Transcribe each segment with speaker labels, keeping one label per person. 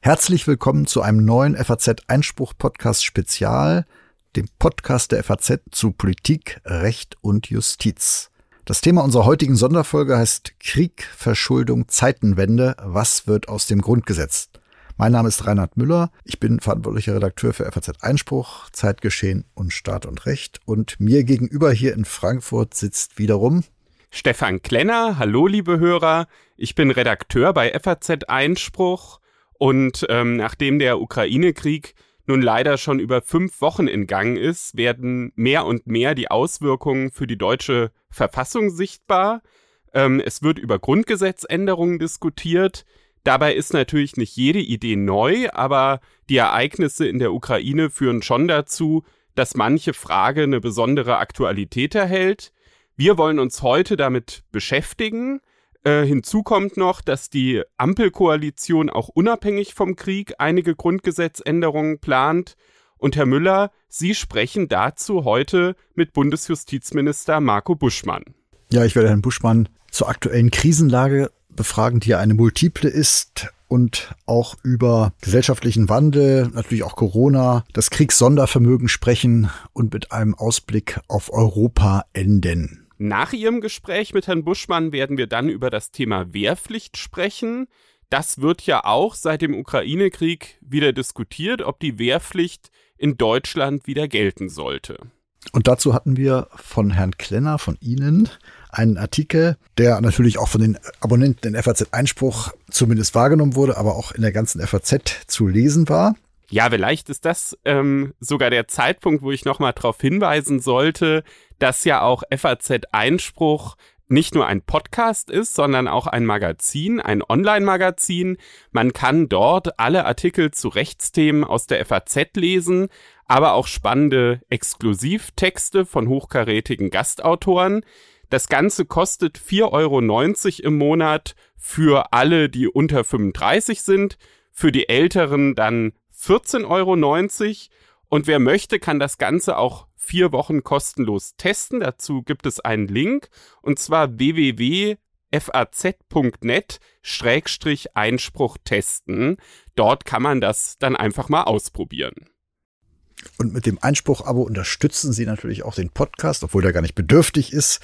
Speaker 1: Herzlich willkommen zu einem neuen FAZ Einspruch Podcast Spezial, dem Podcast der FAZ zu Politik, Recht und Justiz. Das Thema unserer heutigen Sonderfolge heißt Krieg, Verschuldung, Zeitenwende. Was wird aus dem Grundgesetz? Mein Name ist Reinhard Müller. Ich bin verantwortlicher Redakteur für FAZ Einspruch, Zeitgeschehen und Staat und Recht. Und mir gegenüber hier in Frankfurt sitzt wiederum
Speaker 2: Stefan Klenner. Hallo, liebe Hörer. Ich bin Redakteur bei FAZ Einspruch und ähm, nachdem der Ukraine-Krieg nun leider schon über fünf Wochen in Gang ist, werden mehr und mehr die Auswirkungen für die deutsche Verfassung sichtbar. Ähm, es wird über Grundgesetzänderungen diskutiert. Dabei ist natürlich nicht jede Idee neu, aber die Ereignisse in der Ukraine führen schon dazu, dass manche Frage eine besondere Aktualität erhält. Wir wollen uns heute damit beschäftigen. Äh, hinzu kommt noch, dass die Ampelkoalition auch unabhängig vom Krieg einige Grundgesetzänderungen plant. Und Herr Müller, Sie sprechen dazu heute mit Bundesjustizminister Marco Buschmann.
Speaker 1: Ja, ich werde Herrn Buschmann zur aktuellen Krisenlage befragen, die ja eine multiple ist und auch über gesellschaftlichen Wandel, natürlich auch Corona, das Kriegssondervermögen sprechen und mit einem Ausblick auf Europa enden.
Speaker 2: Nach Ihrem Gespräch mit Herrn Buschmann werden wir dann über das Thema Wehrpflicht sprechen. Das wird ja auch seit dem Ukraine-Krieg wieder diskutiert, ob die Wehrpflicht in Deutschland wieder gelten sollte.
Speaker 1: Und dazu hatten wir von Herrn Klenner, von Ihnen, einen Artikel, der natürlich auch von den Abonnenten in FAZ Einspruch zumindest wahrgenommen wurde, aber auch in der ganzen FAZ zu lesen war.
Speaker 2: Ja, vielleicht ist das ähm, sogar der Zeitpunkt, wo ich nochmal darauf hinweisen sollte, dass ja auch FAZ Einspruch nicht nur ein Podcast ist, sondern auch ein Magazin, ein Online-Magazin. Man kann dort alle Artikel zu Rechtsthemen aus der FAZ lesen, aber auch spannende Exklusivtexte von hochkarätigen Gastautoren. Das Ganze kostet 4,90 Euro im Monat für alle, die unter 35 sind, für die Älteren dann 14,90 Euro. Und wer möchte, kann das Ganze auch vier Wochen kostenlos testen. Dazu gibt es einen Link und zwar www.faz.net Schrägstrich Einspruch testen. Dort kann man das dann einfach mal ausprobieren.
Speaker 1: Und mit dem Einspruch-Abo unterstützen Sie natürlich auch den Podcast, obwohl der gar nicht bedürftig ist.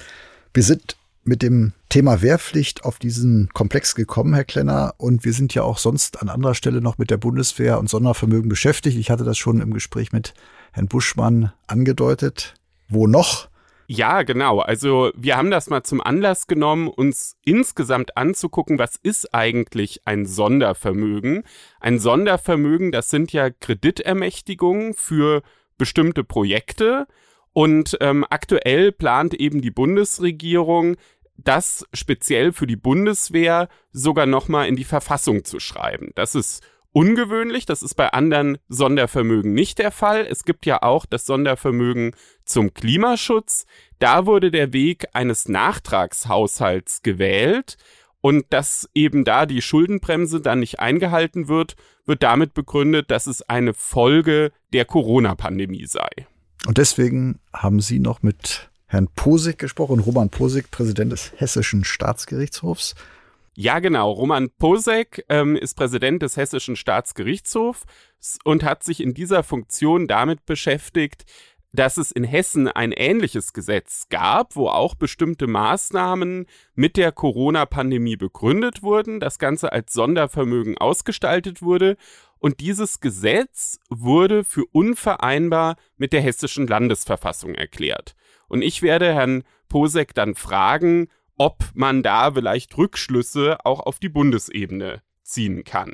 Speaker 1: Wir sind mit dem Thema Wehrpflicht auf diesen Komplex gekommen, Herr Klenner. Und wir sind ja auch sonst an anderer Stelle noch mit der Bundeswehr und Sondervermögen beschäftigt. Ich hatte das schon im Gespräch mit Herrn Buschmann angedeutet. Wo noch?
Speaker 2: Ja, genau. Also wir haben das mal zum Anlass genommen, uns insgesamt anzugucken, was ist eigentlich ein Sondervermögen. Ein Sondervermögen, das sind ja Kreditermächtigungen für bestimmte Projekte. Und ähm, aktuell plant eben die Bundesregierung, das speziell für die Bundeswehr sogar nochmal in die Verfassung zu schreiben. Das ist ungewöhnlich, das ist bei anderen Sondervermögen nicht der Fall. Es gibt ja auch das Sondervermögen zum Klimaschutz. Da wurde der Weg eines Nachtragshaushalts gewählt. Und dass eben da die Schuldenbremse dann nicht eingehalten wird, wird damit begründet, dass es eine Folge der Corona-Pandemie sei.
Speaker 1: Und deswegen haben Sie noch mit Herrn Posig gesprochen, Roman Posig, Präsident des Hessischen Staatsgerichtshofs.
Speaker 2: Ja, genau. Roman Posek ähm, ist Präsident des Hessischen Staatsgerichtshofs und hat sich in dieser Funktion damit beschäftigt, dass es in Hessen ein ähnliches Gesetz gab, wo auch bestimmte Maßnahmen mit der Corona-Pandemie begründet wurden, das Ganze als Sondervermögen ausgestaltet wurde und dieses Gesetz wurde für unvereinbar mit der hessischen Landesverfassung erklärt. Und ich werde Herrn Posek dann fragen, ob man da vielleicht Rückschlüsse auch auf die Bundesebene ziehen kann.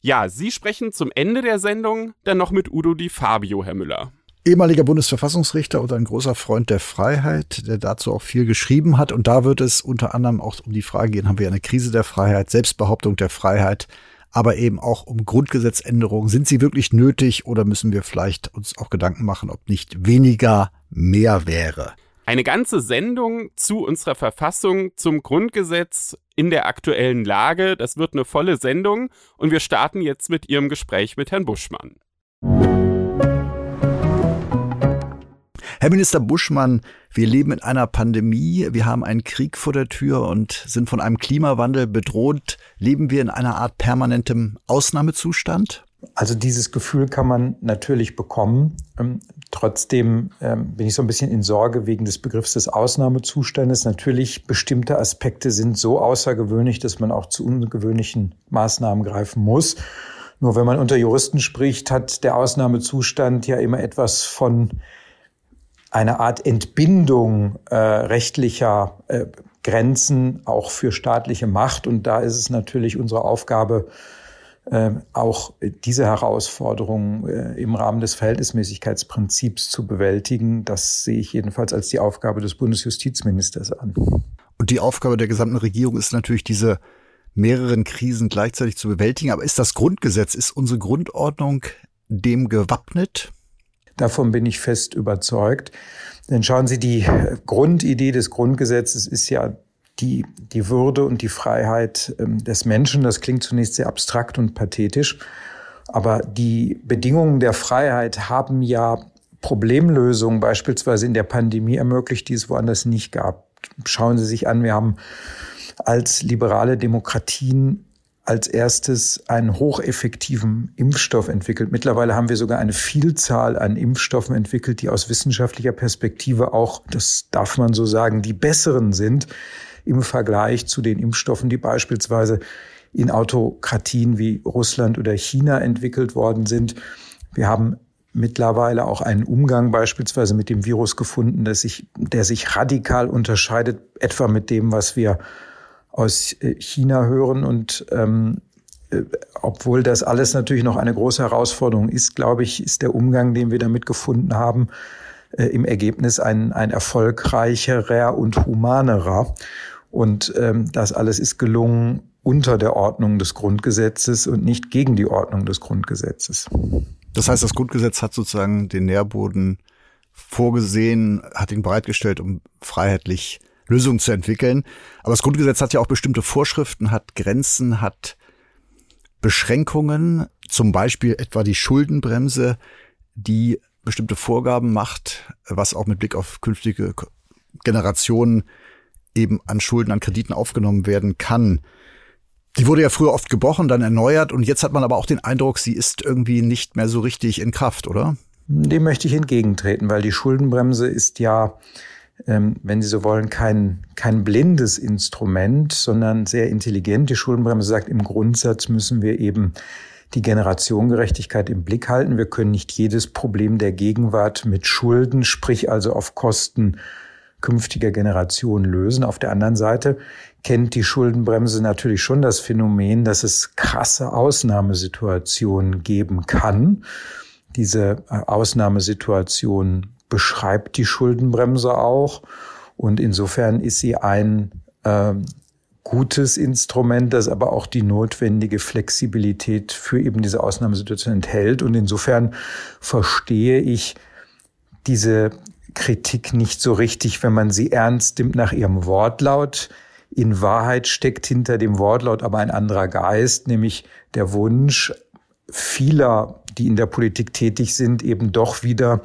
Speaker 2: Ja, Sie sprechen zum Ende der Sendung dann noch mit Udo Di Fabio, Herr Müller.
Speaker 1: Ehemaliger Bundesverfassungsrichter und ein großer Freund der Freiheit, der dazu auch viel geschrieben hat. Und da wird es unter anderem auch um die Frage gehen, haben wir eine Krise der Freiheit, Selbstbehauptung der Freiheit, aber eben auch um Grundgesetzänderungen. Sind sie wirklich nötig oder müssen wir vielleicht uns auch Gedanken machen, ob nicht weniger mehr wäre?
Speaker 2: Eine ganze Sendung zu unserer Verfassung, zum Grundgesetz in der aktuellen Lage. Das wird eine volle Sendung und wir starten jetzt mit Ihrem Gespräch mit Herrn Buschmann.
Speaker 1: Herr Minister Buschmann, wir leben in einer Pandemie, wir haben einen Krieg vor der Tür und sind von einem Klimawandel bedroht. Leben wir in einer Art permanentem Ausnahmezustand?
Speaker 3: Also dieses Gefühl kann man natürlich bekommen. Ähm, trotzdem ähm, bin ich so ein bisschen in Sorge wegen des Begriffs des Ausnahmezustandes. Natürlich bestimmte Aspekte sind so außergewöhnlich, dass man auch zu ungewöhnlichen Maßnahmen greifen muss. Nur wenn man unter Juristen spricht, hat der Ausnahmezustand ja immer etwas von einer Art Entbindung äh, rechtlicher äh, Grenzen auch für staatliche Macht. Und da ist es natürlich unsere Aufgabe, äh, auch diese Herausforderungen äh, im Rahmen des Verhältnismäßigkeitsprinzips zu bewältigen. Das sehe ich jedenfalls als die Aufgabe des Bundesjustizministers an.
Speaker 1: Und die Aufgabe der gesamten Regierung ist natürlich, diese mehreren Krisen gleichzeitig zu bewältigen. Aber ist das Grundgesetz, ist unsere Grundordnung dem gewappnet?
Speaker 3: Davon bin ich fest überzeugt. Denn schauen Sie, die Grundidee des Grundgesetzes ist ja die, die Würde und die Freiheit ähm, des Menschen. Das klingt zunächst sehr abstrakt und pathetisch. Aber die Bedingungen der Freiheit haben ja Problemlösungen beispielsweise in der Pandemie ermöglicht, die es woanders nicht gab. Schauen Sie sich an, wir haben als liberale Demokratien als erstes einen hocheffektiven Impfstoff entwickelt. Mittlerweile haben wir sogar eine Vielzahl an Impfstoffen entwickelt, die aus wissenschaftlicher Perspektive auch, das darf man so sagen, die besseren sind im Vergleich zu den Impfstoffen, die beispielsweise in Autokratien wie Russland oder China entwickelt worden sind. Wir haben mittlerweile auch einen Umgang beispielsweise mit dem Virus gefunden, der sich, der sich radikal unterscheidet, etwa mit dem, was wir aus äh, China hören. Und ähm, äh, obwohl das alles natürlich noch eine große Herausforderung ist, glaube ich, ist der Umgang, den wir damit gefunden haben, äh, im Ergebnis ein, ein erfolgreicherer und humanerer. Und ähm, das alles ist gelungen unter der Ordnung des Grundgesetzes und nicht gegen die Ordnung des Grundgesetzes.
Speaker 1: Das heißt, das Grundgesetz hat sozusagen den Nährboden vorgesehen, hat ihn bereitgestellt, um freiheitlich Lösungen zu entwickeln. Aber das Grundgesetz hat ja auch bestimmte Vorschriften, hat Grenzen, hat Beschränkungen, zum Beispiel etwa die Schuldenbremse, die bestimmte Vorgaben macht, was auch mit Blick auf künftige Generationen eben an Schulden, an Krediten aufgenommen werden kann. Die wurde ja früher oft gebrochen, dann erneuert und jetzt hat man aber auch den Eindruck, sie ist irgendwie nicht mehr so richtig in Kraft, oder?
Speaker 3: Dem möchte ich entgegentreten, weil die Schuldenbremse ist ja wenn Sie so wollen, kein, kein blindes Instrument, sondern sehr intelligent. Die Schuldenbremse sagt, im Grundsatz müssen wir eben die Generationengerechtigkeit im Blick halten. Wir können nicht jedes Problem der Gegenwart mit Schulden, sprich also auf Kosten künftiger Generationen lösen. Auf der anderen Seite kennt die Schuldenbremse natürlich schon das Phänomen, dass es krasse Ausnahmesituationen geben kann. Diese äh, Ausnahmesituationen beschreibt die Schuldenbremse auch. Und insofern ist sie ein äh, gutes Instrument, das aber auch die notwendige Flexibilität für eben diese Ausnahmesituation enthält. Und insofern verstehe ich diese Kritik nicht so richtig, wenn man sie ernst nimmt nach ihrem Wortlaut. In Wahrheit steckt hinter dem Wortlaut aber ein anderer Geist, nämlich der Wunsch vieler, die in der Politik tätig sind, eben doch wieder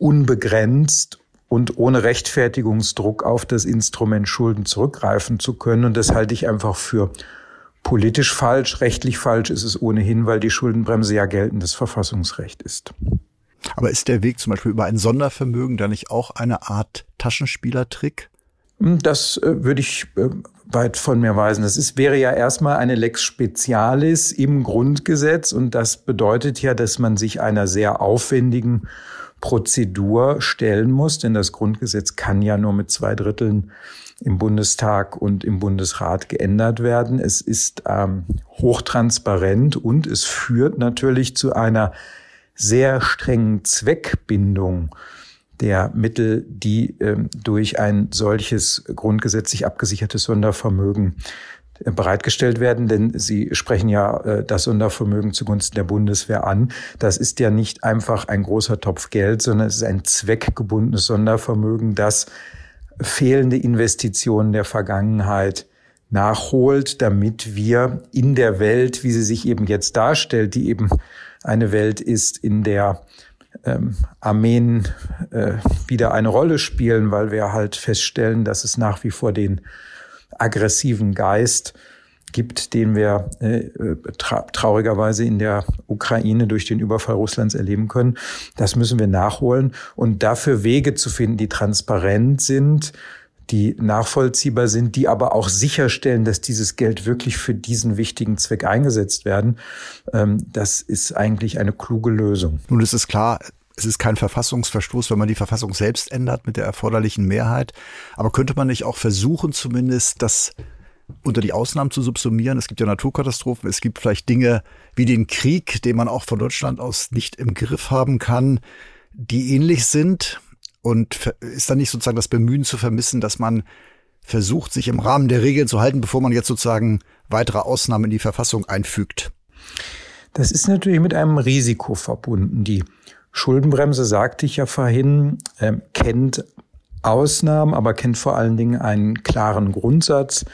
Speaker 3: unbegrenzt und ohne Rechtfertigungsdruck auf das Instrument Schulden zurückgreifen zu können. Und das halte ich einfach für politisch falsch. Rechtlich falsch ist es ohnehin, weil die Schuldenbremse ja geltendes Verfassungsrecht ist.
Speaker 1: Aber ist der Weg zum Beispiel über ein Sondervermögen da nicht auch eine Art Taschenspielertrick?
Speaker 3: Hm, das äh, würde ich äh, weit von mir weisen. Das ist, wäre ja erstmal eine Lex Specialis im Grundgesetz und das bedeutet ja, dass man sich einer sehr aufwendigen Prozedur stellen muss, denn das Grundgesetz kann ja nur mit zwei Dritteln im Bundestag und im Bundesrat geändert werden. Es ist ähm, hochtransparent und es führt natürlich zu einer sehr strengen Zweckbindung der Mittel, die ähm, durch ein solches grundgesetzlich abgesichertes Sondervermögen bereitgestellt werden, denn Sie sprechen ja äh, das Sondervermögen zugunsten der Bundeswehr an. Das ist ja nicht einfach ein großer Topf Geld, sondern es ist ein zweckgebundenes Sondervermögen, das fehlende Investitionen der Vergangenheit nachholt, damit wir in der Welt, wie sie sich eben jetzt darstellt, die eben eine Welt ist, in der ähm, Armeen äh, wieder eine Rolle spielen, weil wir halt feststellen, dass es nach wie vor den aggressiven Geist gibt, den wir äh, tra traurigerweise in der Ukraine durch den Überfall Russlands erleben können. Das müssen wir nachholen und dafür Wege zu finden, die transparent sind, die nachvollziehbar sind, die aber auch sicherstellen, dass dieses Geld wirklich für diesen wichtigen Zweck eingesetzt werden. Ähm, das ist eigentlich eine kluge Lösung.
Speaker 1: Nun ist es klar, es ist kein Verfassungsverstoß, wenn man die Verfassung selbst ändert mit der erforderlichen Mehrheit. Aber könnte man nicht auch versuchen, zumindest das unter die Ausnahmen zu subsumieren? Es gibt ja Naturkatastrophen, es gibt vielleicht Dinge wie den Krieg, den man auch von Deutschland aus nicht im Griff haben kann, die ähnlich sind. Und ist da nicht sozusagen das Bemühen zu vermissen, dass man versucht, sich im Rahmen der Regeln zu halten, bevor man jetzt sozusagen weitere Ausnahmen in die Verfassung einfügt?
Speaker 3: Das ist natürlich mit einem Risiko verbunden. Die Schuldenbremse, sagte ich ja vorhin, äh, kennt Ausnahmen, aber kennt vor allen Dingen einen klaren Grundsatz,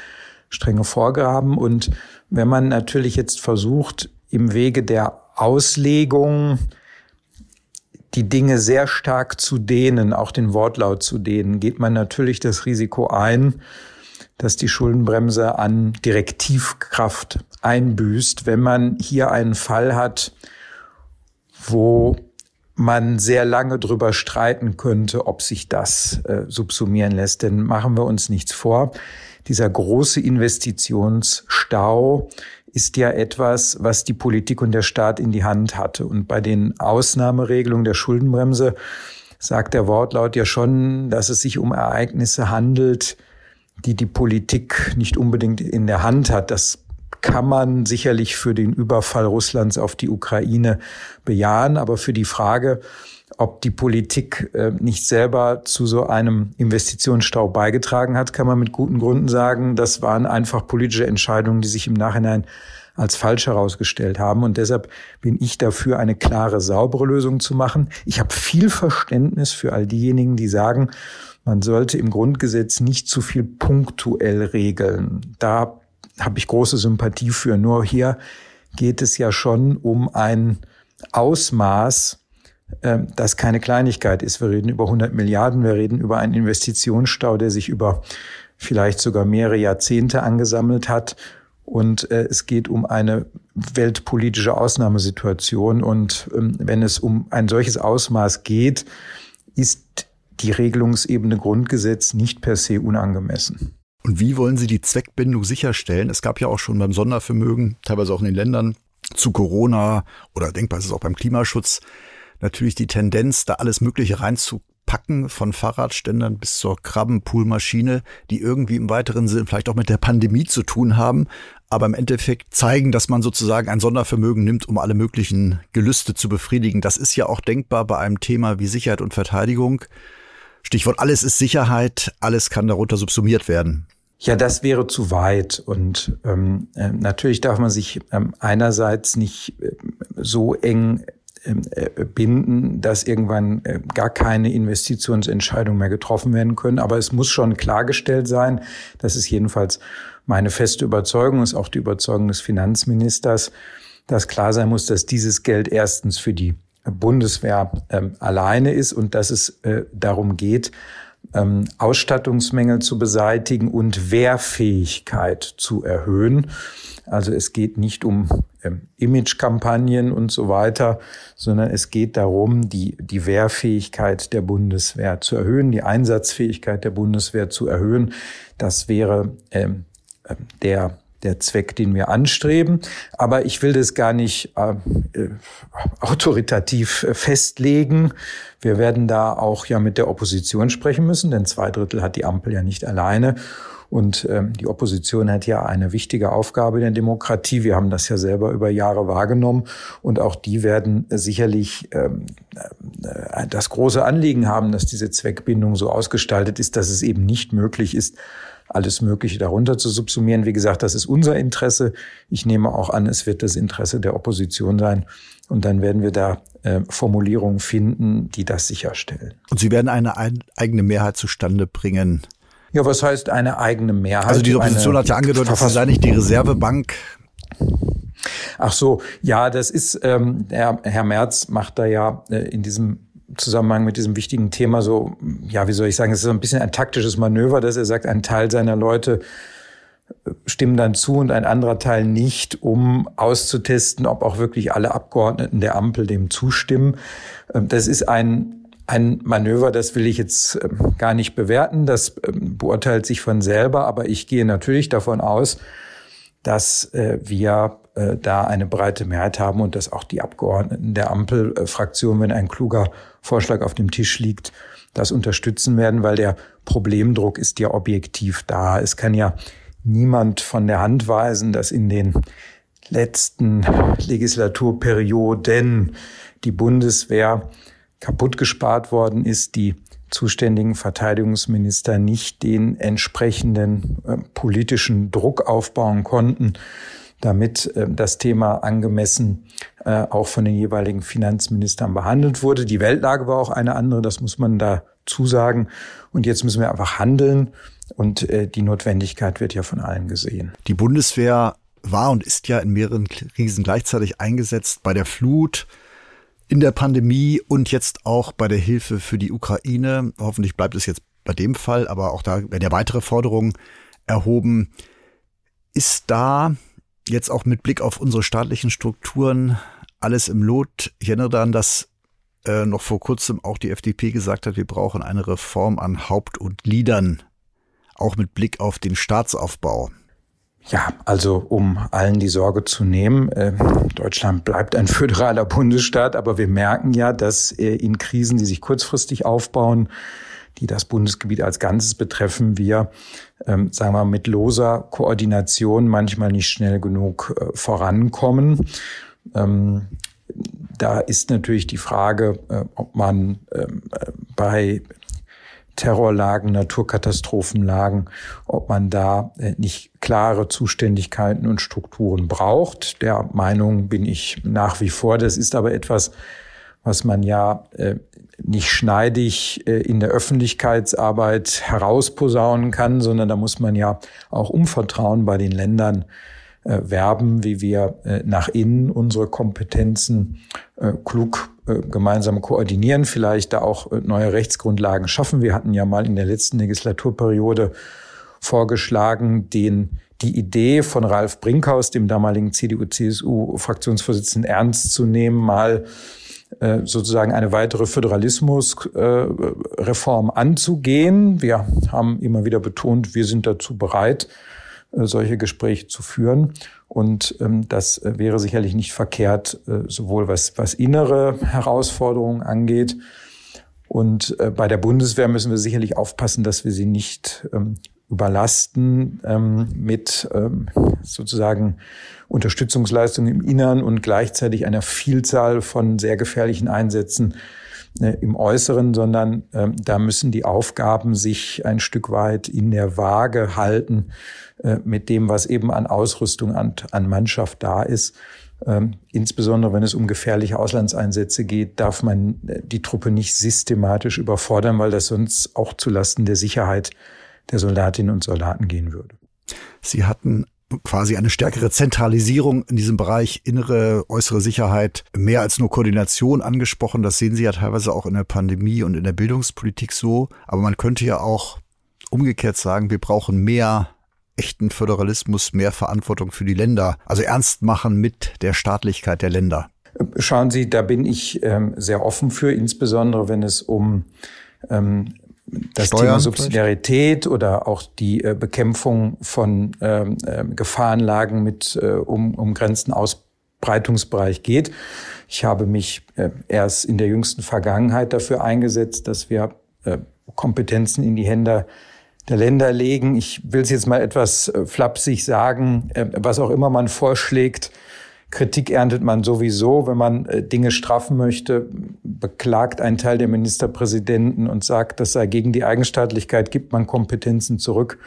Speaker 3: strenge Vorgaben. Und wenn man natürlich jetzt versucht, im Wege der Auslegung die Dinge sehr stark zu dehnen, auch den Wortlaut zu dehnen, geht man natürlich das Risiko ein, dass die Schuldenbremse an Direktivkraft einbüßt, wenn man hier einen Fall hat, wo man sehr lange drüber streiten könnte, ob sich das äh, subsumieren lässt. Denn machen wir uns nichts vor. Dieser große Investitionsstau ist ja etwas, was die Politik und der Staat in die Hand hatte. Und bei den Ausnahmeregelungen der Schuldenbremse sagt der Wortlaut ja schon, dass es sich um Ereignisse handelt, die die Politik nicht unbedingt in der Hand hat. Das kann man sicherlich für den Überfall Russlands auf die Ukraine bejahen, aber für die Frage, ob die Politik äh, nicht selber zu so einem Investitionsstau beigetragen hat, kann man mit guten Gründen sagen, das waren einfach politische Entscheidungen, die sich im Nachhinein als falsch herausgestellt haben. Und deshalb bin ich dafür, eine klare, saubere Lösung zu machen. Ich habe viel Verständnis für all diejenigen, die sagen, man sollte im Grundgesetz nicht zu viel punktuell regeln. Da habe ich große Sympathie für. Nur hier geht es ja schon um ein Ausmaß, ähm, das keine Kleinigkeit ist. Wir reden über 100 Milliarden, wir reden über einen Investitionsstau, der sich über vielleicht sogar mehrere Jahrzehnte angesammelt hat. Und äh, es geht um eine weltpolitische Ausnahmesituation. Und ähm, wenn es um ein solches Ausmaß geht, ist die Regelungsebene Grundgesetz nicht per se unangemessen.
Speaker 1: Und wie wollen Sie die Zweckbindung sicherstellen? Es gab ja auch schon beim Sondervermögen, teilweise auch in den Ländern, zu Corona oder denkbar ist es auch beim Klimaschutz, natürlich die Tendenz, da alles Mögliche reinzupacken, von Fahrradständern bis zur Krabbenpoolmaschine, die irgendwie im weiteren Sinn vielleicht auch mit der Pandemie zu tun haben, aber im Endeffekt zeigen, dass man sozusagen ein Sondervermögen nimmt, um alle möglichen Gelüste zu befriedigen. Das ist ja auch denkbar bei einem Thema wie Sicherheit und Verteidigung. Stichwort alles ist Sicherheit, alles kann darunter subsumiert werden.
Speaker 3: Ja, das wäre zu weit. Und ähm, äh, natürlich darf man sich ähm, einerseits nicht äh, so eng ähm, äh, binden, dass irgendwann äh, gar keine Investitionsentscheidungen mehr getroffen werden können. Aber es muss schon klargestellt sein, das ist jedenfalls meine feste Überzeugung, ist auch die Überzeugung des Finanzministers, dass klar sein muss, dass dieses Geld erstens für die Bundeswehr ähm, alleine ist und dass es darum geht, ähm, Ausstattungsmängel zu beseitigen und Wehrfähigkeit zu erhöhen. Also es geht nicht um ähm, Imagekampagnen und so weiter, sondern es geht darum, die, die Wehrfähigkeit der Bundeswehr zu erhöhen, die Einsatzfähigkeit der Bundeswehr zu erhöhen. Das wäre ähm, ähm der der Zweck, den wir anstreben. Aber ich will das gar nicht äh, äh, autoritativ äh, festlegen. Wir werden da auch ja mit der Opposition sprechen müssen, denn zwei Drittel hat die Ampel ja nicht alleine. Und ähm, die Opposition hat ja eine wichtige Aufgabe in der Demokratie. Wir haben das ja selber über Jahre wahrgenommen. Und auch die werden sicherlich ähm, äh, das große Anliegen haben, dass diese Zweckbindung so ausgestaltet ist, dass es eben nicht möglich ist, alles Mögliche darunter zu subsumieren. Wie gesagt, das ist unser Interesse. Ich nehme auch an, es wird das Interesse der Opposition sein. Und dann werden wir da äh, Formulierungen finden, die das sicherstellen.
Speaker 1: Und Sie werden eine ein, eigene Mehrheit zustande bringen.
Speaker 3: Ja, was heißt eine eigene Mehrheit?
Speaker 1: Also die Opposition hat ja angedeutet, das sei nicht die Reservebank.
Speaker 3: Ach so, ja, das ist, ähm, Herr, Herr Merz macht da ja äh, in diesem Zusammenhang mit diesem wichtigen Thema so, ja, wie soll ich sagen, es ist so ein bisschen ein taktisches Manöver, dass er sagt, ein Teil seiner Leute äh, stimmen dann zu und ein anderer Teil nicht, um auszutesten, ob auch wirklich alle Abgeordneten der Ampel dem zustimmen. Ähm, das ist ein ein Manöver, das will ich jetzt ähm, gar nicht bewerten, das ähm, beurteilt sich von selber, aber ich gehe natürlich davon aus, dass äh, wir äh, da eine breite Mehrheit haben und dass auch die Abgeordneten der Ampelfraktion, wenn ein kluger Vorschlag auf dem Tisch liegt, das unterstützen werden, weil der Problemdruck ist ja objektiv da. Es kann ja niemand von der Hand weisen, dass in den letzten Legislaturperioden die Bundeswehr kaputt gespart worden ist, die zuständigen Verteidigungsminister nicht den entsprechenden äh, politischen Druck aufbauen konnten, damit äh, das Thema angemessen äh, auch von den jeweiligen Finanzministern behandelt wurde. Die Weltlage war auch eine andere, das muss man dazu sagen. Und jetzt müssen wir einfach handeln und äh, die Notwendigkeit wird ja von allen gesehen.
Speaker 1: Die Bundeswehr war und ist ja in mehreren Krisen gleichzeitig eingesetzt bei der Flut, in der Pandemie und jetzt auch bei der Hilfe für die Ukraine. Hoffentlich bleibt es jetzt bei dem Fall, aber auch da werden ja weitere Forderungen erhoben. Ist da jetzt auch mit Blick auf unsere staatlichen Strukturen alles im Lot? Ich erinnere daran, dass äh, noch vor kurzem auch die FDP gesagt hat, wir brauchen eine Reform an Haupt- und Gliedern, auch mit Blick auf den Staatsaufbau.
Speaker 3: Ja, also um allen die Sorge zu nehmen, äh, Deutschland bleibt ein föderaler Bundesstaat, aber wir merken ja, dass äh, in Krisen, die sich kurzfristig aufbauen, die das Bundesgebiet als Ganzes betreffen, wir, ähm, sagen wir, mit loser Koordination manchmal nicht schnell genug äh, vorankommen. Ähm, da ist natürlich die Frage, äh, ob man ähm, äh, bei Terrorlagen, Naturkatastrophenlagen, ob man da äh, nicht klare Zuständigkeiten und Strukturen braucht. Der Meinung bin ich nach wie vor. Das ist aber etwas, was man ja äh, nicht schneidig äh, in der Öffentlichkeitsarbeit herausposaunen kann, sondern da muss man ja auch um Vertrauen bei den Ländern werben, wie wir nach innen unsere Kompetenzen klug äh, gemeinsam koordinieren, vielleicht da auch äh, neue Rechtsgrundlagen schaffen. Wir hatten ja mal in der letzten Legislaturperiode vorgeschlagen, den die Idee von Ralf Brinkhaus, dem damaligen CDU-CSU-Fraktionsvorsitzenden, ernst zu nehmen, mal äh, sozusagen eine weitere Föderalismusreform anzugehen. Wir haben immer wieder betont, wir sind dazu bereit, solche Gespräche zu führen. Und ähm, das äh, wäre sicherlich nicht verkehrt, äh, sowohl was, was innere Herausforderungen angeht. Und äh, bei der Bundeswehr müssen wir sicherlich aufpassen, dass wir sie nicht ähm, überlasten ähm, mit ähm, sozusagen Unterstützungsleistungen im Innern und gleichzeitig einer Vielzahl von sehr gefährlichen Einsätzen äh, im Äußeren, sondern ähm, da müssen die Aufgaben sich ein Stück weit in der Waage halten äh, mit dem, was eben an Ausrüstung, an, an Mannschaft da ist. Ähm, insbesondere wenn es um gefährliche Auslandseinsätze geht, darf man äh, die Truppe nicht systematisch überfordern, weil das sonst auch zulasten der Sicherheit der Soldatinnen und Soldaten gehen würde.
Speaker 1: Sie hatten quasi eine stärkere Zentralisierung in diesem Bereich innere, äußere Sicherheit, mehr als nur Koordination angesprochen. Das sehen Sie ja teilweise auch in der Pandemie und in der Bildungspolitik so. Aber man könnte ja auch umgekehrt sagen, wir brauchen mehr echten Föderalismus mehr Verantwortung für die Länder, also ernst machen mit der Staatlichkeit der Länder?
Speaker 3: Schauen Sie, da bin ich ähm, sehr offen für, insbesondere wenn es um ähm, das Steuern Thema Subsidiarität vielleicht? oder auch die äh, Bekämpfung von ähm, äh, Gefahrenlagen mit äh, um, umgrenzten Ausbreitungsbereich geht. Ich habe mich äh, erst in der jüngsten Vergangenheit dafür eingesetzt, dass wir äh, Kompetenzen in die Hände der Länder legen. Ich will es jetzt mal etwas äh, flapsig sagen, äh, was auch immer man vorschlägt. Kritik erntet man sowieso, wenn man äh, Dinge straffen möchte, beklagt ein Teil der Ministerpräsidenten und sagt, das sei gegen die Eigenstaatlichkeit, gibt man Kompetenzen zurück,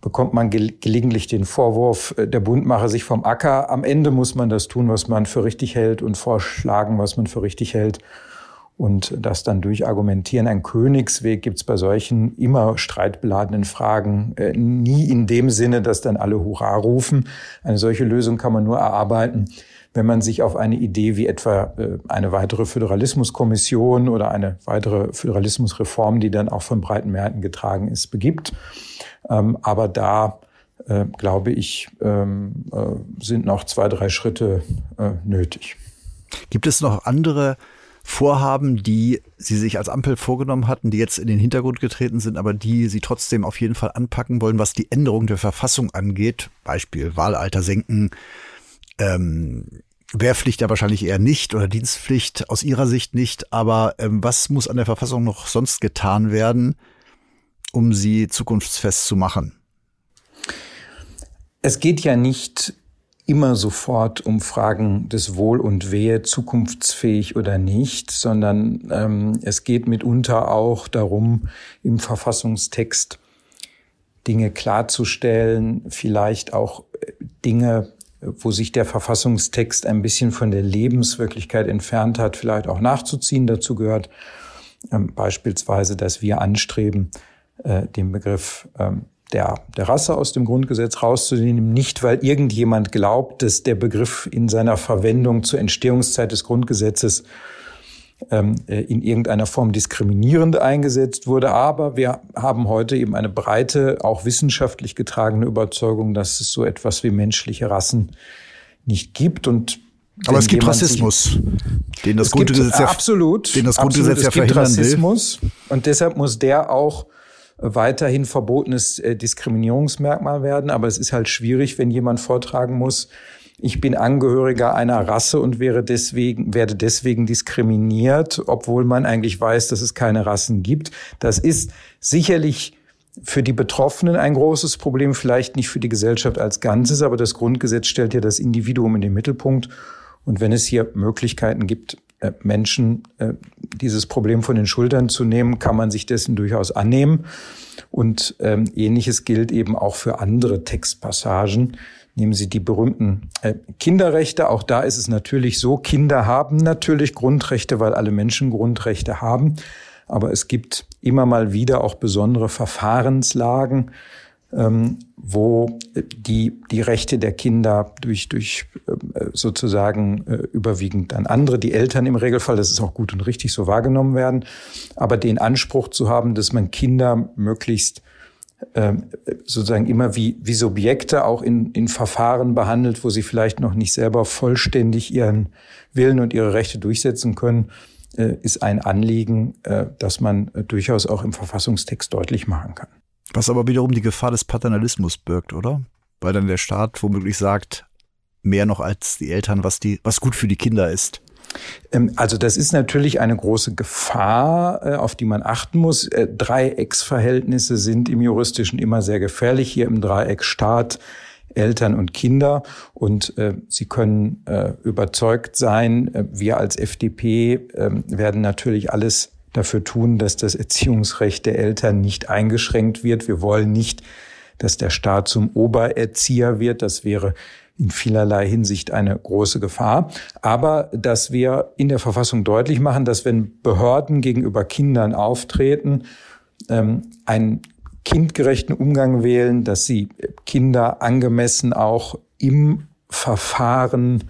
Speaker 3: bekommt man gelegentlich den Vorwurf, der Bund mache sich vom Acker. Am Ende muss man das tun, was man für richtig hält und vorschlagen, was man für richtig hält. Und das dann durchargumentieren. Ein Königsweg gibt es bei solchen immer streitbeladenen Fragen äh, nie in dem Sinne, dass dann alle Hurra rufen. Eine solche Lösung kann man nur erarbeiten, wenn man sich auf eine Idee wie etwa äh, eine weitere Föderalismuskommission oder eine weitere Föderalismusreform, die dann auch von breiten Mehrheiten getragen ist, begibt. Ähm, aber da äh, glaube ich, ähm, äh, sind noch zwei, drei Schritte äh, nötig.
Speaker 1: Gibt es noch andere Vorhaben, die Sie sich als Ampel vorgenommen hatten, die jetzt in den Hintergrund getreten sind, aber die Sie trotzdem auf jeden Fall anpacken wollen, was die Änderung der Verfassung angeht? Beispiel Wahlalter senken, ähm, Wehrpflicht ja wahrscheinlich eher nicht oder Dienstpflicht aus Ihrer Sicht nicht. Aber ähm, was muss an der Verfassung noch sonst getan werden, um sie zukunftsfest zu machen?
Speaker 3: Es geht ja nicht immer sofort um Fragen des Wohl und Wehe, zukunftsfähig oder nicht, sondern ähm, es geht mitunter auch darum, im Verfassungstext Dinge klarzustellen, vielleicht auch äh, Dinge, wo sich der Verfassungstext ein bisschen von der Lebenswirklichkeit entfernt hat, vielleicht auch nachzuziehen. Dazu gehört ähm, beispielsweise, dass wir anstreben, äh, den Begriff ähm, der, der Rasse aus dem Grundgesetz rauszunehmen, nicht weil irgendjemand glaubt, dass der Begriff in seiner Verwendung zur Entstehungszeit des Grundgesetzes ähm, äh, in irgendeiner Form diskriminierend eingesetzt wurde. Aber wir haben heute eben eine breite, auch wissenschaftlich getragene Überzeugung, dass es so etwas wie menschliche Rassen nicht gibt. Und
Speaker 1: aber es gibt Rassismus, den das Grundgesetz ja,
Speaker 3: absolut,
Speaker 1: den das Grundgesetz
Speaker 3: absolut, ja verhindern Rassismus, will. Und deshalb muss der auch weiterhin verbotenes äh, Diskriminierungsmerkmal werden. Aber es ist halt schwierig, wenn jemand vortragen muss, ich bin Angehöriger einer Rasse und wäre deswegen, werde deswegen diskriminiert, obwohl man eigentlich weiß, dass es keine Rassen gibt. Das ist sicherlich für die Betroffenen ein großes Problem, vielleicht nicht für die Gesellschaft als Ganzes, aber das Grundgesetz stellt ja das Individuum in den Mittelpunkt. Und wenn es hier Möglichkeiten gibt, äh, Menschen äh, dieses Problem von den Schultern zu nehmen, kann man sich dessen durchaus annehmen. Und ähm, ähnliches gilt eben auch für andere Textpassagen. Nehmen Sie die berühmten äh, Kinderrechte. Auch da ist es natürlich so, Kinder haben natürlich Grundrechte, weil alle Menschen Grundrechte haben. Aber es gibt immer mal wieder auch besondere Verfahrenslagen, wo die, die Rechte der Kinder durch, durch äh, sozusagen äh, überwiegend dann andere, die Eltern im Regelfall, das ist auch gut und richtig so wahrgenommen werden, aber den Anspruch zu haben, dass man Kinder möglichst ähm, sozusagen immer wie, wie Subjekte auch in, in Verfahren behandelt, wo sie vielleicht noch nicht selber vollständig ihren Willen und ihre Rechte durchsetzen können, äh, ist ein Anliegen, das man durchaus auch im Verfassungstext deutlich machen kann.
Speaker 1: Was aber wiederum die Gefahr des Paternalismus birgt, oder? Weil dann der Staat womöglich sagt, mehr noch als die Eltern, was die, was gut für die Kinder ist.
Speaker 3: Ähm, also das ist natürlich eine große Gefahr, äh, auf die man achten muss. Äh, Dreiecksverhältnisse sind im juristischen immer sehr gefährlich. Hier im Dreieck Staat, Eltern und Kinder. Und äh, Sie können äh, überzeugt sein, äh, wir als FDP äh, werden natürlich alles dafür tun, dass das Erziehungsrecht der Eltern nicht eingeschränkt wird. Wir wollen nicht, dass der Staat zum Obererzieher wird. Das wäre in vielerlei Hinsicht eine große Gefahr. Aber dass wir in der Verfassung deutlich machen, dass wenn Behörden gegenüber Kindern auftreten, ähm, einen kindgerechten Umgang wählen, dass sie Kinder angemessen auch im Verfahren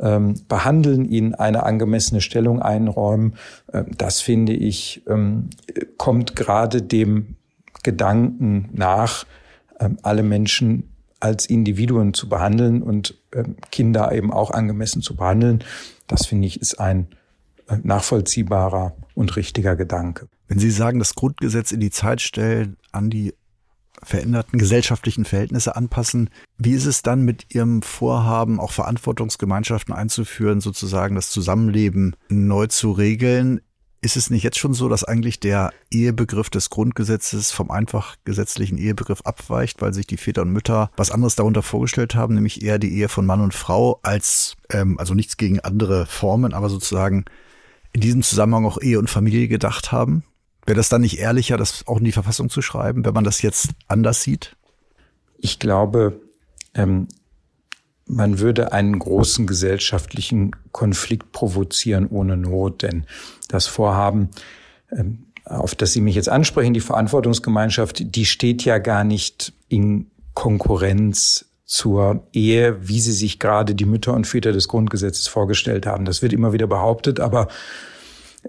Speaker 3: ähm, behandeln, ihnen eine angemessene Stellung einräumen. Ähm, das finde ich, ähm, kommt gerade dem Gedanken nach, ähm, alle Menschen als Individuen zu behandeln und ähm, Kinder eben auch angemessen zu behandeln. Das finde ich ist ein äh, nachvollziehbarer und richtiger Gedanke.
Speaker 1: Wenn Sie sagen, das Grundgesetz in die Zeit stellen, an die veränderten gesellschaftlichen Verhältnisse anpassen. Wie ist es dann mit Ihrem Vorhaben, auch Verantwortungsgemeinschaften einzuführen, sozusagen das Zusammenleben neu zu regeln? Ist es nicht jetzt schon so, dass eigentlich der Ehebegriff des Grundgesetzes vom einfach gesetzlichen Ehebegriff abweicht, weil sich die Väter und Mütter was anderes darunter vorgestellt haben, nämlich eher die Ehe von Mann und Frau als, ähm, also nichts gegen andere Formen, aber sozusagen in diesem Zusammenhang auch Ehe und Familie gedacht haben? Wäre das dann nicht ehrlicher, das auch in die Verfassung zu schreiben, wenn man das jetzt anders sieht?
Speaker 3: Ich glaube, ähm, man würde einen großen gesellschaftlichen Konflikt provozieren ohne Not, denn das Vorhaben, ähm, auf das Sie mich jetzt ansprechen, die Verantwortungsgemeinschaft, die steht ja gar nicht in Konkurrenz zur Ehe, wie sie sich gerade die Mütter und Väter des Grundgesetzes vorgestellt haben. Das wird immer wieder behauptet, aber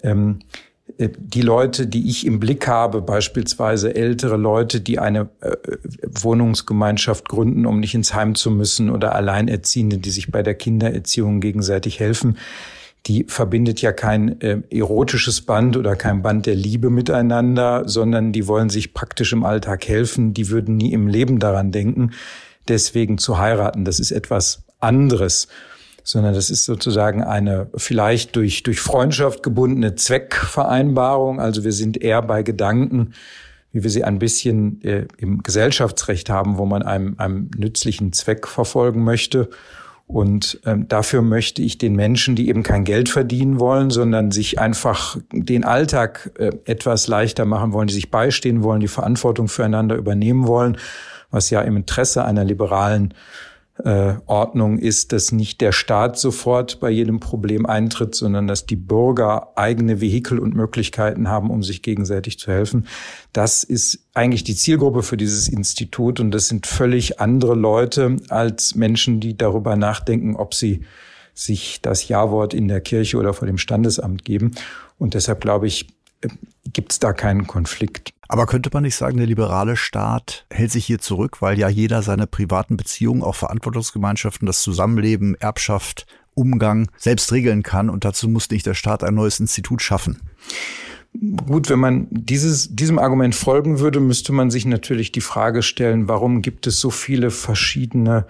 Speaker 3: ähm, äh, die Leute, die ich im Blick habe, beispielsweise ältere Leute, die eine äh, Wohnungsgemeinschaft gründen, um nicht ins Heim zu müssen, oder Alleinerziehende, die sich bei der Kindererziehung gegenseitig helfen, die verbindet ja kein äh, erotisches Band oder kein Band der Liebe miteinander, sondern die wollen sich praktisch im Alltag helfen. Die würden nie im Leben daran denken, deswegen zu heiraten. Das ist etwas anderes sondern das ist sozusagen eine vielleicht durch, durch Freundschaft gebundene Zweckvereinbarung. Also wir sind eher bei Gedanken, wie wir sie ein bisschen äh, im Gesellschaftsrecht haben, wo man einem, einem nützlichen Zweck verfolgen möchte. Und ähm, dafür möchte ich den Menschen, die eben kein Geld verdienen wollen, sondern sich einfach den Alltag äh, etwas leichter machen wollen, die sich beistehen wollen, die Verantwortung füreinander übernehmen wollen, was ja im Interesse einer liberalen äh, Ordnung ist, dass nicht der Staat sofort bei jedem Problem eintritt, sondern dass die Bürger eigene Vehikel und Möglichkeiten haben, um sich gegenseitig zu helfen. Das ist eigentlich die Zielgruppe für dieses Institut und das sind völlig andere Leute als Menschen, die darüber nachdenken, ob sie sich das Ja-Wort in der Kirche oder vor dem Standesamt geben. Und deshalb glaube ich, gibt es da keinen Konflikt.
Speaker 1: Aber könnte man nicht sagen, der liberale Staat hält sich hier zurück, weil ja jeder seine privaten Beziehungen, auch Verantwortungsgemeinschaften, das Zusammenleben, Erbschaft, Umgang selbst regeln kann und dazu muss nicht der Staat ein neues Institut schaffen?
Speaker 3: Gut, wenn man dieses, diesem Argument folgen würde, müsste man sich natürlich die Frage stellen, warum gibt es so viele verschiedene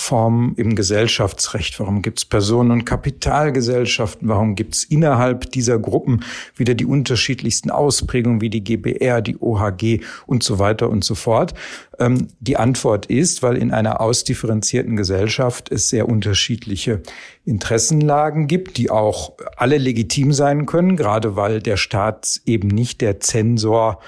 Speaker 3: Formen im Gesellschaftsrecht? Warum gibt es Personen- und Kapitalgesellschaften? Warum gibt es innerhalb dieser Gruppen wieder die unterschiedlichsten Ausprägungen wie die GBR, die OHG und so weiter und so fort? Ähm, die Antwort ist, weil in einer ausdifferenzierten Gesellschaft es sehr unterschiedliche Interessenlagen gibt, die auch alle legitim sein können, gerade weil der Staat eben nicht der Zensor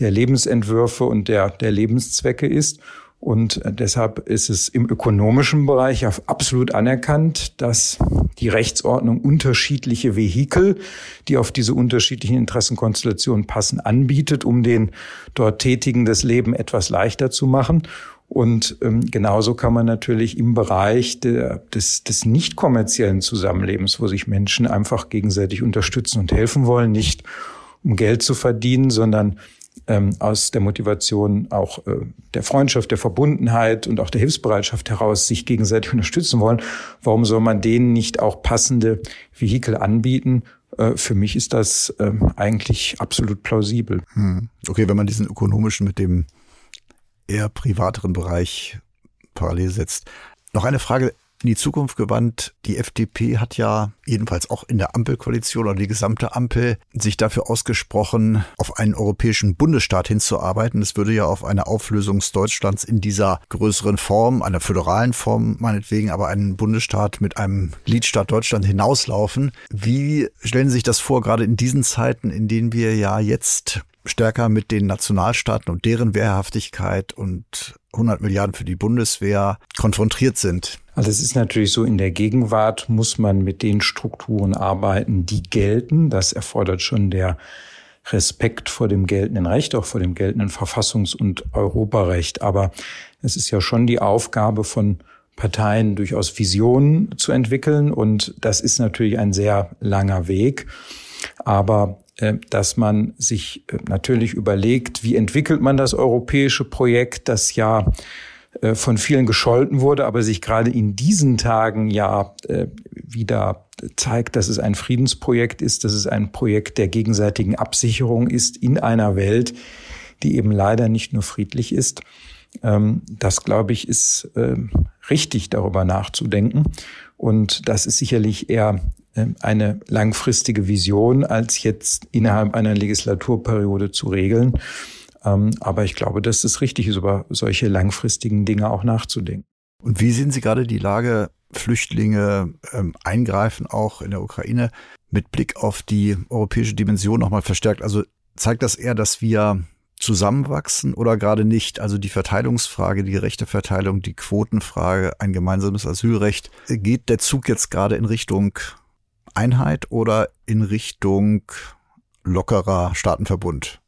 Speaker 3: der Lebensentwürfe und der, der Lebenszwecke ist. Und deshalb ist es im ökonomischen Bereich absolut anerkannt, dass die Rechtsordnung unterschiedliche Vehikel, die auf diese unterschiedlichen Interessenkonstellationen passen, anbietet, um den dort Tätigen das Leben etwas leichter zu machen. Und ähm, genauso kann man natürlich im Bereich der, des, des nicht kommerziellen Zusammenlebens, wo sich Menschen einfach gegenseitig unterstützen und helfen wollen, nicht um Geld zu verdienen, sondern ähm, aus der Motivation auch äh, der Freundschaft, der Verbundenheit und auch der Hilfsbereitschaft heraus sich gegenseitig unterstützen wollen, warum soll man denen nicht auch passende Vehikel anbieten? Äh, für mich ist das äh, eigentlich absolut plausibel.
Speaker 1: Hm. Okay, wenn man diesen ökonomischen mit dem eher privateren Bereich parallel setzt. Noch eine Frage in die Zukunft gewandt. Die FDP hat ja jedenfalls auch in der Ampelkoalition oder die gesamte Ampel sich dafür ausgesprochen, auf einen europäischen Bundesstaat hinzuarbeiten. Das würde ja auf eine Auflösung Deutschlands in dieser größeren Form, einer föderalen Form meinetwegen, aber einen Bundesstaat mit einem Gliedstaat Deutschland hinauslaufen. Wie stellen Sie sich das vor, gerade in diesen Zeiten, in denen wir ja jetzt stärker mit den Nationalstaaten und deren Wehrhaftigkeit und 100 Milliarden für die Bundeswehr konfrontiert sind.
Speaker 3: Also es ist natürlich so, in der Gegenwart muss man mit den Strukturen arbeiten, die gelten. Das erfordert schon der Respekt vor dem geltenden Recht, auch vor dem geltenden Verfassungs- und Europarecht. Aber es ist ja schon die Aufgabe von Parteien, durchaus Visionen zu entwickeln. Und das ist natürlich ein sehr langer Weg. Aber äh, dass man sich äh, natürlich überlegt, wie entwickelt man das europäische Projekt, das ja von vielen gescholten wurde, aber sich gerade in diesen Tagen ja wieder zeigt, dass es ein Friedensprojekt ist, dass es ein Projekt der gegenseitigen Absicherung ist in einer Welt, die eben leider nicht nur friedlich ist. Ähm, das, glaube ich, ist ähm, richtig, darüber nachzudenken. Und das ist sicherlich eher ähm, eine langfristige Vision, als jetzt innerhalb einer Legislaturperiode zu regeln. Ähm, aber ich glaube, dass es richtig ist, über solche langfristigen Dinge auch nachzudenken.
Speaker 1: Und wie sehen Sie gerade die Lage, Flüchtlinge ähm, eingreifen auch in der Ukraine mit Blick auf die europäische Dimension nochmal verstärkt? Also zeigt das eher, dass wir zusammenwachsen oder gerade nicht? Also die Verteilungsfrage, die gerechte Verteilung, die Quotenfrage, ein gemeinsames Asylrecht. Geht der Zug jetzt gerade in Richtung Einheit oder in Richtung lockerer Staatenverbund?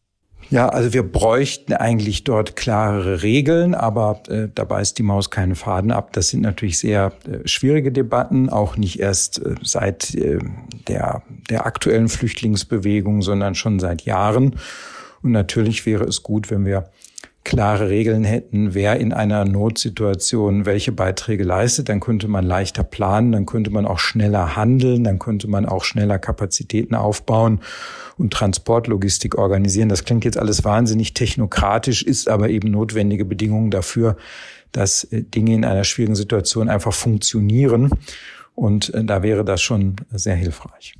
Speaker 3: Ja, also wir bräuchten eigentlich dort klarere Regeln, aber äh, da beißt die Maus keinen Faden ab. Das sind natürlich sehr äh, schwierige Debatten, auch nicht erst äh, seit äh, der, der aktuellen Flüchtlingsbewegung, sondern schon seit Jahren. Und natürlich wäre es gut, wenn wir klare Regeln hätten, wer in einer Notsituation welche Beiträge leistet, dann könnte man leichter planen, dann könnte man auch schneller handeln, dann könnte man auch schneller Kapazitäten aufbauen und Transportlogistik organisieren. Das klingt jetzt alles wahnsinnig technokratisch, ist aber eben notwendige Bedingungen dafür, dass äh, Dinge in einer schwierigen Situation einfach funktionieren. Und äh, da wäre das schon sehr hilfreich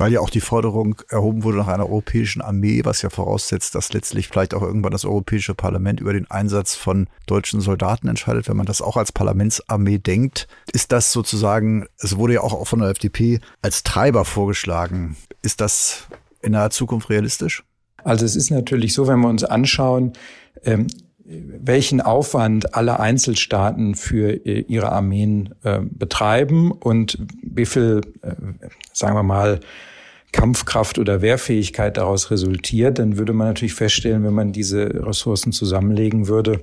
Speaker 1: weil ja auch die Forderung erhoben wurde nach einer europäischen Armee, was ja voraussetzt, dass letztlich vielleicht auch irgendwann das Europäische Parlament über den Einsatz von deutschen Soldaten entscheidet. Wenn man das auch als Parlamentsarmee denkt, ist das sozusagen, es wurde ja auch von der FDP als Treiber vorgeschlagen. Ist das in naher Zukunft realistisch?
Speaker 3: Also es ist natürlich so, wenn wir uns anschauen, ähm, welchen Aufwand alle Einzelstaaten für äh, ihre Armeen äh, betreiben und wie viel, äh, sagen wir mal, Kampfkraft oder Wehrfähigkeit daraus resultiert, dann würde man natürlich feststellen, wenn man diese Ressourcen zusammenlegen würde,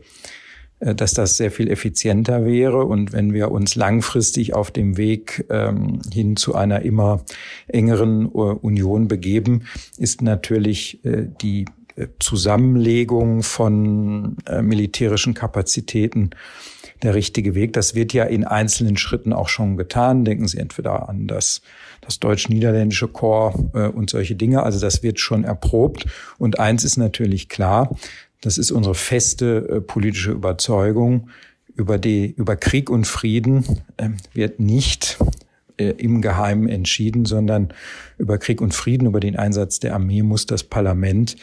Speaker 3: äh, dass das sehr viel effizienter wäre. Und wenn wir uns langfristig auf dem Weg ähm, hin zu einer immer engeren äh, Union begeben, ist natürlich äh, die äh, Zusammenlegung von äh, militärischen Kapazitäten der richtige Weg. Das wird ja in einzelnen Schritten auch schon getan. Denken Sie entweder an das, das deutsch-niederländische Korps äh, und solche Dinge. Also das wird schon erprobt. Und eins ist natürlich klar, das ist unsere feste äh, politische Überzeugung. Über, die, über Krieg und Frieden äh, wird nicht äh, im Geheimen entschieden, sondern über Krieg und Frieden, über den Einsatz der Armee muss das Parlament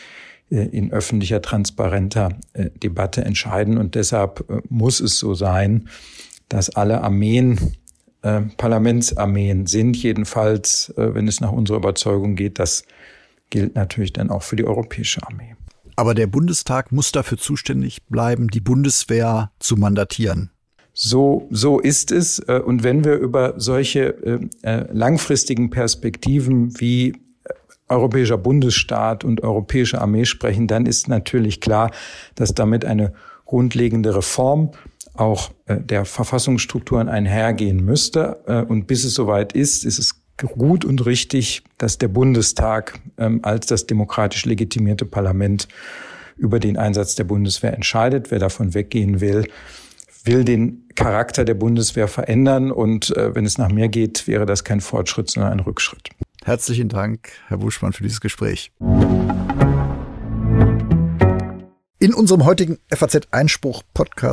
Speaker 3: in öffentlicher, transparenter äh, Debatte entscheiden. Und deshalb äh, muss es so sein, dass alle Armeen Parlamentsarmeen sind, jedenfalls, wenn es nach unserer Überzeugung geht. Das gilt natürlich dann auch für die europäische Armee.
Speaker 1: Aber der Bundestag muss dafür zuständig bleiben, die Bundeswehr zu mandatieren.
Speaker 3: So, so ist es. Und wenn wir über solche langfristigen Perspektiven wie europäischer Bundesstaat und europäische Armee sprechen, dann ist natürlich klar, dass damit eine grundlegende Reform auch äh, der Verfassungsstrukturen einhergehen müsste. Äh, und bis es soweit ist, ist es gut und richtig, dass der Bundestag ähm, als das demokratisch legitimierte Parlament über den Einsatz der Bundeswehr entscheidet. Wer davon weggehen will, will den Charakter der Bundeswehr verändern. Und äh, wenn es nach mir geht, wäre das kein Fortschritt, sondern ein Rückschritt.
Speaker 1: Herzlichen Dank, Herr Buschmann, für dieses Gespräch. In unserem heutigen FAZ Einspruch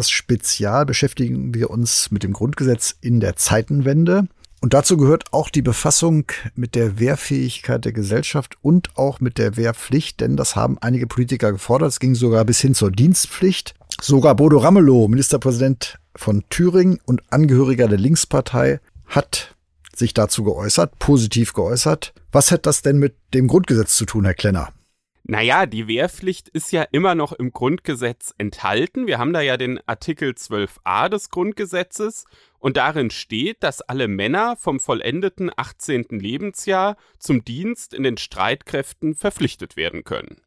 Speaker 1: Spezial beschäftigen wir uns mit dem Grundgesetz in der Zeitenwende. Und dazu gehört auch die Befassung mit der Wehrfähigkeit der Gesellschaft und auch mit der Wehrpflicht, denn das haben einige Politiker gefordert. Es ging sogar bis hin zur Dienstpflicht. Sogar Bodo Ramelow, Ministerpräsident von Thüringen und Angehöriger der Linkspartei, hat sich dazu geäußert, positiv geäußert. Was hat das denn mit dem Grundgesetz zu tun, Herr Klenner?
Speaker 2: Naja, die Wehrpflicht ist ja immer noch im Grundgesetz enthalten. Wir haben da ja den Artikel 12a des Grundgesetzes und darin steht, dass alle Männer vom vollendeten 18. Lebensjahr zum Dienst in den Streitkräften verpflichtet werden können.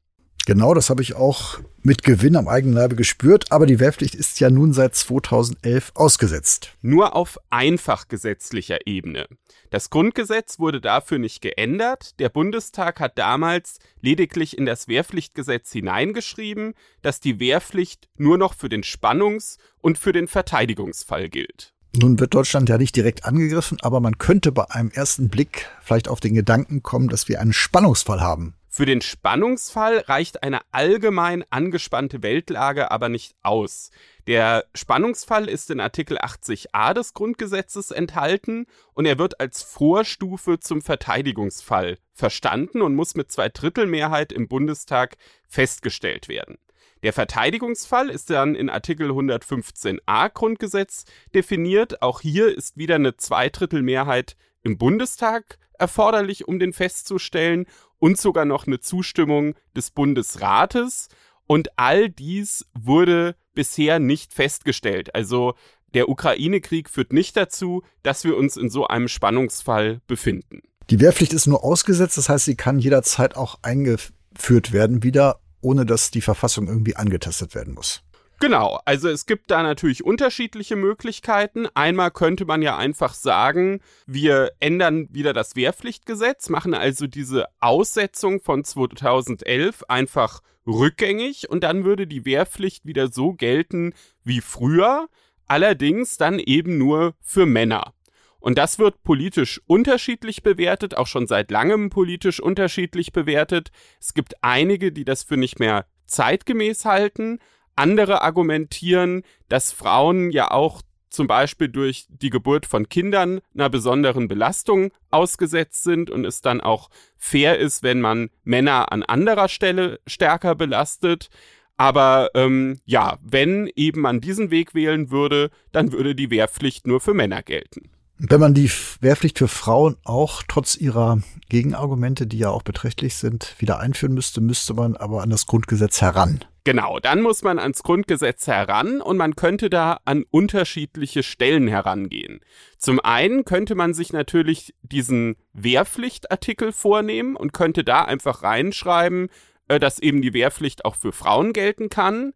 Speaker 1: Genau, das habe ich auch mit Gewinn am eigenen Leibe gespürt, aber die Wehrpflicht ist ja nun seit 2011 ausgesetzt.
Speaker 2: Nur auf einfach gesetzlicher Ebene. Das Grundgesetz wurde dafür nicht geändert. Der Bundestag hat damals lediglich in das Wehrpflichtgesetz hineingeschrieben, dass die Wehrpflicht nur noch für den Spannungs- und für den Verteidigungsfall gilt.
Speaker 1: Nun wird Deutschland ja nicht direkt angegriffen, aber man könnte bei einem ersten Blick vielleicht auf den Gedanken kommen, dass wir einen Spannungsfall haben.
Speaker 2: Für den Spannungsfall reicht eine allgemein angespannte Weltlage aber nicht aus. Der Spannungsfall ist in Artikel 80a des Grundgesetzes enthalten und er wird als Vorstufe zum Verteidigungsfall verstanden und muss mit Zweidrittelmehrheit im Bundestag festgestellt werden. Der Verteidigungsfall ist dann in Artikel 115a Grundgesetz definiert. Auch hier ist wieder eine Zweidrittelmehrheit im Bundestag erforderlich, um den festzustellen und sogar noch eine Zustimmung des Bundesrates. Und all dies wurde bisher nicht festgestellt. Also der Ukraine-Krieg führt nicht dazu, dass wir uns in so einem Spannungsfall befinden.
Speaker 1: Die Wehrpflicht ist nur ausgesetzt, das heißt, sie kann jederzeit auch eingeführt werden wieder, ohne dass die Verfassung irgendwie angetastet werden muss.
Speaker 2: Genau, also es gibt da natürlich unterschiedliche Möglichkeiten. Einmal könnte man ja einfach sagen, wir ändern wieder das Wehrpflichtgesetz, machen also diese Aussetzung von 2011 einfach rückgängig und dann würde die Wehrpflicht wieder so gelten wie früher, allerdings dann eben nur für Männer. Und das wird politisch unterschiedlich bewertet, auch schon seit langem politisch unterschiedlich bewertet. Es gibt einige, die das für nicht mehr zeitgemäß halten. Andere argumentieren, dass Frauen ja auch zum Beispiel durch die Geburt von Kindern einer besonderen Belastung ausgesetzt sind und es dann auch fair ist, wenn man Männer an anderer Stelle stärker belastet. Aber ähm, ja, wenn eben man diesen Weg wählen würde, dann würde die Wehrpflicht nur für Männer gelten.
Speaker 1: Wenn man die Wehrpflicht für Frauen auch trotz ihrer Gegenargumente, die ja auch beträchtlich sind, wieder einführen müsste, müsste man aber an das Grundgesetz heran.
Speaker 2: Genau, dann muss man ans Grundgesetz heran und man könnte da an unterschiedliche Stellen herangehen. Zum einen könnte man sich natürlich diesen Wehrpflichtartikel vornehmen und könnte da einfach reinschreiben, äh, dass eben die Wehrpflicht auch für Frauen gelten kann.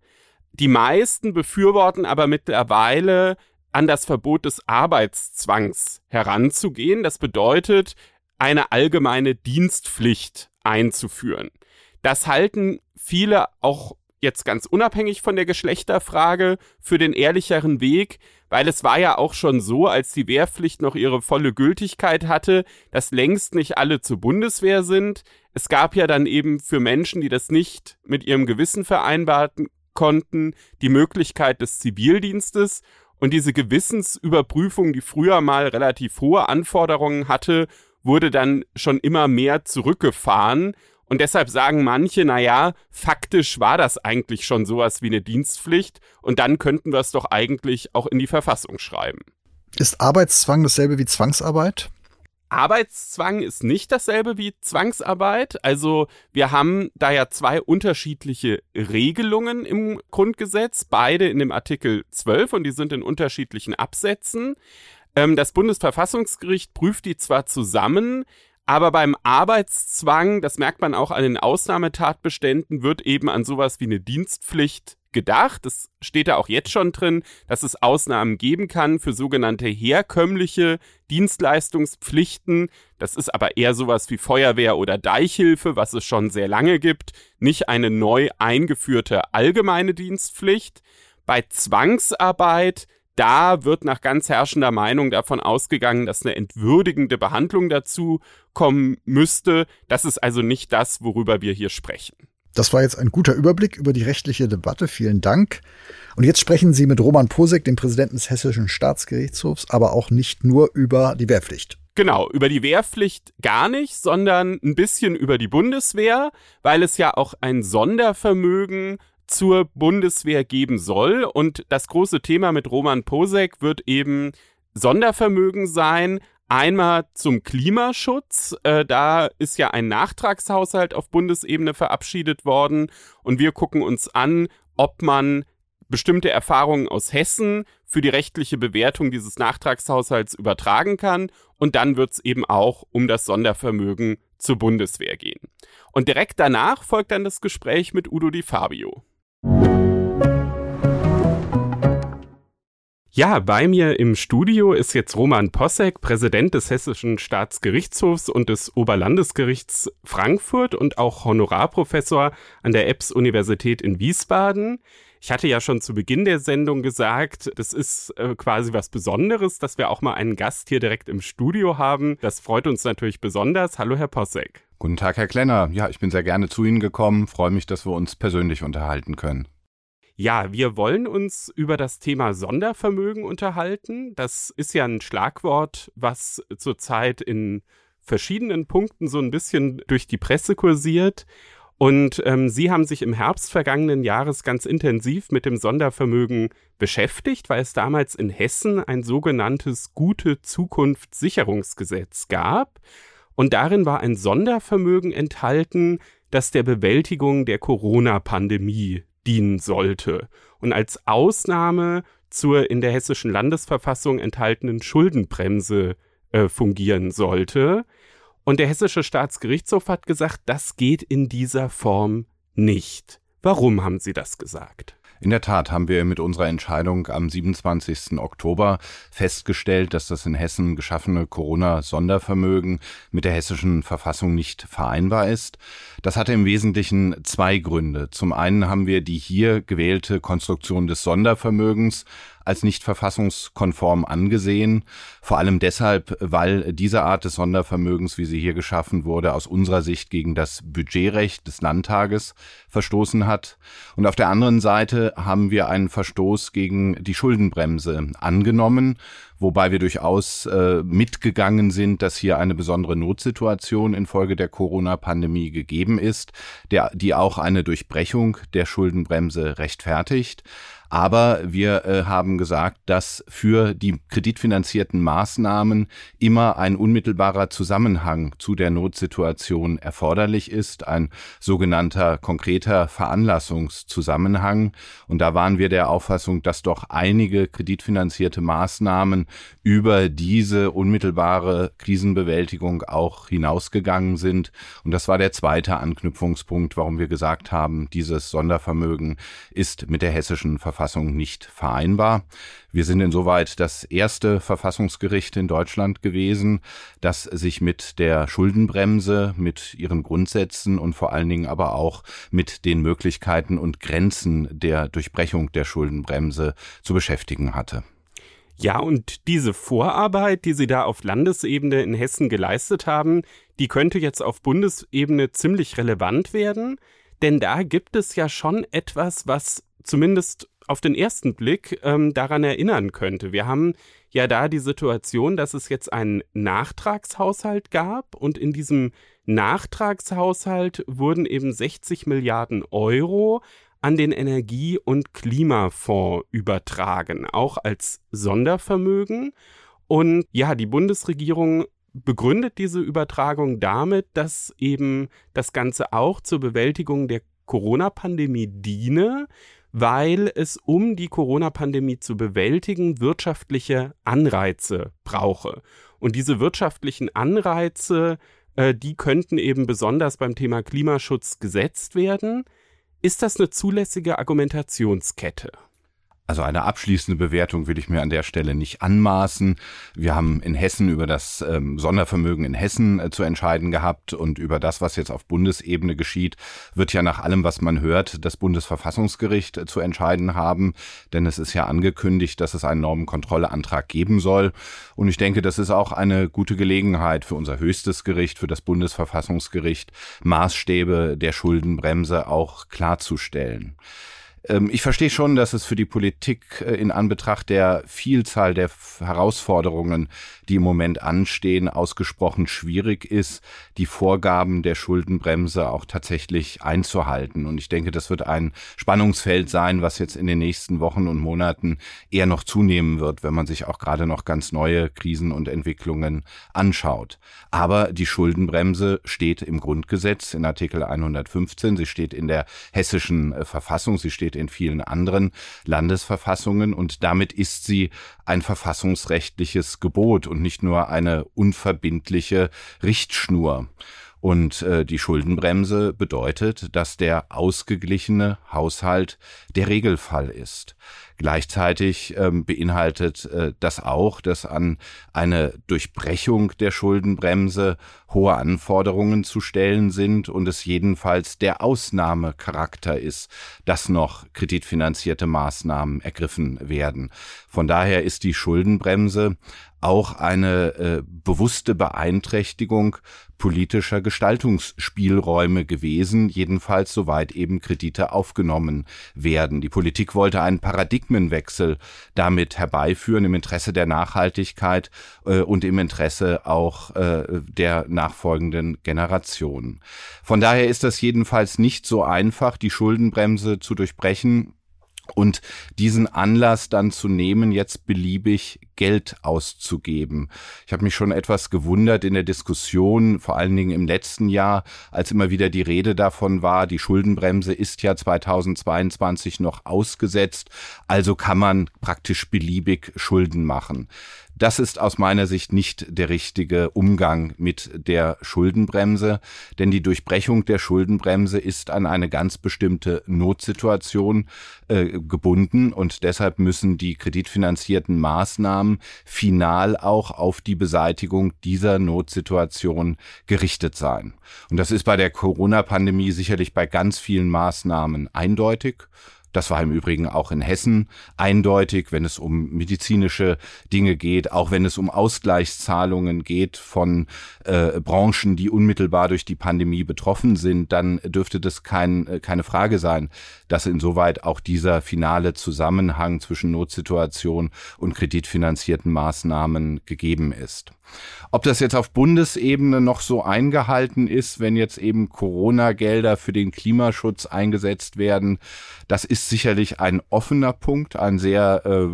Speaker 2: Die meisten befürworten aber mittlerweile an das Verbot des Arbeitszwangs heranzugehen. Das bedeutet, eine allgemeine Dienstpflicht einzuführen. Das halten viele auch jetzt ganz unabhängig von der Geschlechterfrage für den ehrlicheren Weg, weil es war ja auch schon so, als die Wehrpflicht noch ihre volle Gültigkeit hatte, dass längst nicht alle zur Bundeswehr sind. Es gab ja dann eben für Menschen, die das nicht mit ihrem Gewissen vereinbaren konnten, die Möglichkeit des Zivildienstes und diese Gewissensüberprüfung, die früher mal relativ hohe Anforderungen hatte, wurde dann schon immer mehr zurückgefahren. Und deshalb sagen manche, na ja, faktisch war das eigentlich schon sowas wie eine Dienstpflicht und dann könnten wir es doch eigentlich auch in die Verfassung schreiben.
Speaker 1: Ist Arbeitszwang dasselbe wie Zwangsarbeit?
Speaker 2: Arbeitszwang ist nicht dasselbe wie Zwangsarbeit. Also wir haben da ja zwei unterschiedliche Regelungen im Grundgesetz, beide in dem Artikel 12 und die sind in unterschiedlichen Absätzen. Ähm, das Bundesverfassungsgericht prüft die zwar zusammen, aber beim Arbeitszwang, das merkt man auch an den Ausnahmetatbeständen, wird eben an sowas wie eine Dienstpflicht gedacht. Es steht da auch jetzt schon drin, dass es Ausnahmen geben kann für sogenannte herkömmliche Dienstleistungspflichten. Das ist aber eher sowas wie Feuerwehr oder Deichhilfe, was es schon sehr lange gibt, nicht eine neu eingeführte allgemeine Dienstpflicht. Bei Zwangsarbeit da wird nach ganz herrschender Meinung davon ausgegangen, dass eine entwürdigende Behandlung dazu kommen müsste. Das ist also nicht das, worüber wir hier sprechen.
Speaker 1: Das war jetzt ein guter Überblick über die rechtliche Debatte. Vielen Dank. Und jetzt sprechen Sie mit Roman Posek, dem Präsidenten des Hessischen Staatsgerichtshofs, aber auch nicht nur über die Wehrpflicht.
Speaker 2: Genau, über die Wehrpflicht gar nicht, sondern ein bisschen über die Bundeswehr, weil es ja auch ein Sondervermögen zur Bundeswehr geben soll. Und das große Thema mit Roman Posek wird eben Sondervermögen sein, Einmal zum Klimaschutz. Äh, da ist ja ein Nachtragshaushalt auf Bundesebene verabschiedet worden. Und wir gucken uns an, ob man bestimmte Erfahrungen aus Hessen für die rechtliche Bewertung dieses Nachtragshaushalts übertragen kann. Und dann wird es eben auch um das Sondervermögen zur Bundeswehr gehen. Und direkt danach folgt dann das Gespräch mit Udo Di Fabio. Ja, bei mir im Studio ist jetzt Roman Possek, Präsident des Hessischen Staatsgerichtshofs und des Oberlandesgerichts Frankfurt und auch Honorarprofessor an der EBS-Universität in Wiesbaden. Ich hatte ja schon zu Beginn der Sendung gesagt, das ist äh, quasi was Besonderes, dass wir auch mal einen Gast hier direkt im Studio haben. Das freut uns natürlich besonders. Hallo, Herr Possek.
Speaker 4: Guten Tag, Herr Klenner. Ja, ich bin sehr gerne zu Ihnen gekommen. Freue mich, dass wir uns persönlich unterhalten können.
Speaker 2: Ja, wir wollen uns über das Thema Sondervermögen unterhalten. Das ist ja ein Schlagwort, was zurzeit in verschiedenen Punkten so ein bisschen durch die Presse kursiert. Und ähm, Sie haben sich im Herbst vergangenen Jahres ganz intensiv mit dem Sondervermögen beschäftigt, weil es damals in Hessen ein sogenanntes Gute Zukunft Sicherungsgesetz gab. Und darin war ein Sondervermögen enthalten, das der Bewältigung der Corona-Pandemie dienen sollte und als Ausnahme zur in der hessischen Landesverfassung enthaltenen Schuldenbremse äh, fungieren sollte. Und der hessische Staatsgerichtshof hat gesagt, das geht in dieser Form nicht. Warum haben Sie das gesagt?
Speaker 4: In der Tat haben wir mit unserer Entscheidung am 27. Oktober festgestellt, dass das in Hessen geschaffene Corona-Sondervermögen mit der hessischen Verfassung nicht vereinbar ist. Das hatte im Wesentlichen zwei Gründe. Zum einen haben wir die hier gewählte Konstruktion des Sondervermögens als nicht verfassungskonform angesehen. Vor allem deshalb, weil diese Art des Sondervermögens, wie sie hier geschaffen wurde, aus unserer Sicht gegen das Budgetrecht des Landtages verstoßen hat. Und auf der anderen Seite haben wir einen Verstoß gegen die Schuldenbremse angenommen wobei wir durchaus äh, mitgegangen sind, dass hier eine besondere Notsituation infolge der Corona-Pandemie gegeben ist, der, die auch eine Durchbrechung der Schuldenbremse rechtfertigt. Aber wir äh, haben gesagt, dass für die kreditfinanzierten Maßnahmen immer ein unmittelbarer Zusammenhang zu der Notsituation erforderlich ist, ein sogenannter konkreter Veranlassungszusammenhang. Und da waren wir der Auffassung, dass doch einige kreditfinanzierte Maßnahmen über diese unmittelbare Krisenbewältigung auch hinausgegangen sind. Und das war der zweite Anknüpfungspunkt, warum wir gesagt haben, dieses Sondervermögen ist mit der hessischen Verfassung Verfassung nicht vereinbar. Wir sind insoweit das erste Verfassungsgericht in Deutschland gewesen, das sich mit der Schuldenbremse, mit ihren Grundsätzen und vor allen Dingen aber auch mit den Möglichkeiten und Grenzen der Durchbrechung der Schuldenbremse zu beschäftigen hatte.
Speaker 2: Ja, und diese Vorarbeit, die Sie da auf Landesebene in Hessen geleistet haben, die könnte jetzt auf Bundesebene ziemlich relevant werden, denn da gibt es ja schon etwas, was zumindest auf den ersten Blick ähm, daran erinnern könnte. Wir haben ja da die Situation, dass es jetzt einen Nachtragshaushalt gab und in diesem Nachtragshaushalt wurden eben 60 Milliarden Euro an den Energie- und Klimafonds übertragen, auch als Sondervermögen. Und ja, die Bundesregierung begründet diese Übertragung damit, dass eben das Ganze auch zur Bewältigung der Corona-Pandemie diene weil es, um die Corona-Pandemie zu bewältigen, wirtschaftliche Anreize brauche. Und diese wirtschaftlichen Anreize, äh, die könnten eben besonders beim Thema Klimaschutz gesetzt werden. Ist das eine zulässige Argumentationskette?
Speaker 4: Also eine abschließende Bewertung will ich mir an der Stelle nicht anmaßen. Wir haben in Hessen über das ähm, Sondervermögen in Hessen äh, zu entscheiden gehabt und über das, was jetzt auf Bundesebene geschieht, wird ja nach allem, was man hört, das Bundesverfassungsgericht äh, zu entscheiden haben. Denn es ist ja angekündigt, dass es einen Normenkontrolleantrag geben soll. Und ich denke, das ist auch eine gute Gelegenheit für unser höchstes Gericht, für das Bundesverfassungsgericht, Maßstäbe der Schuldenbremse auch klarzustellen. Ähm, ich verstehe schon, dass es für die Politik äh, in Anbetracht der Vielzahl der Herausforderungen, die im Moment anstehen, ausgesprochen schwierig ist, die Vorgaben der Schuldenbremse auch tatsächlich einzuhalten. Und ich denke, das wird ein Spannungsfeld sein, was jetzt in den nächsten Wochen und Monaten eher noch zunehmen wird, wenn man sich auch gerade noch ganz neue Krisen und Entwicklungen anschaut. Aber die Schuldenbremse steht im Grundgesetz in Artikel 115, sie steht in der hessischen äh, Verfassung, sie steht in vielen anderen Landesverfassungen und damit ist sie ein verfassungsrechtliches Gebot und nicht nur eine unverbindliche Richtschnur. Und äh, die Schuldenbremse bedeutet, dass der ausgeglichene Haushalt der Regelfall ist. Gleichzeitig ähm, beinhaltet äh, das auch, dass an eine Durchbrechung der Schuldenbremse hohe Anforderungen zu stellen sind und es jedenfalls der Ausnahmecharakter ist, dass noch kreditfinanzierte Maßnahmen ergriffen werden. Von daher ist die Schuldenbremse auch eine äh, bewusste Beeinträchtigung politischer Gestaltungsspielräume gewesen, jedenfalls soweit eben Kredite aufgenommen werden. Die Politik wollte einen Paradigmenwechsel damit herbeiführen im Interesse der Nachhaltigkeit äh, und im Interesse auch äh, der nachfolgenden Generationen. Von daher ist das jedenfalls nicht so einfach, die Schuldenbremse zu durchbrechen und diesen Anlass dann zu nehmen, jetzt beliebig Geld auszugeben. Ich habe mich schon etwas gewundert in der Diskussion, vor allen Dingen im letzten Jahr, als immer wieder die Rede davon war, die Schuldenbremse ist ja 2022 noch ausgesetzt, also kann man praktisch beliebig Schulden machen. Das ist aus meiner Sicht nicht der richtige Umgang mit der Schuldenbremse, denn die Durchbrechung der Schuldenbremse ist an eine ganz bestimmte Notsituation äh, gebunden und deshalb müssen die kreditfinanzierten Maßnahmen final auch auf die Beseitigung dieser Notsituation gerichtet sein. Und das ist bei der Corona-Pandemie sicherlich bei ganz vielen Maßnahmen eindeutig. Das war im Übrigen auch in Hessen eindeutig, wenn es um medizinische Dinge geht, auch wenn es um Ausgleichszahlungen geht von äh, Branchen, die unmittelbar durch die Pandemie betroffen sind, dann dürfte das kein, äh, keine Frage sein, dass insoweit auch dieser finale Zusammenhang zwischen Notsituation und kreditfinanzierten Maßnahmen gegeben ist. Ob das jetzt auf Bundesebene noch so eingehalten ist, wenn jetzt eben Corona-Gelder für den Klimaschutz eingesetzt werden, das ist sicherlich ein offener Punkt, ein sehr äh,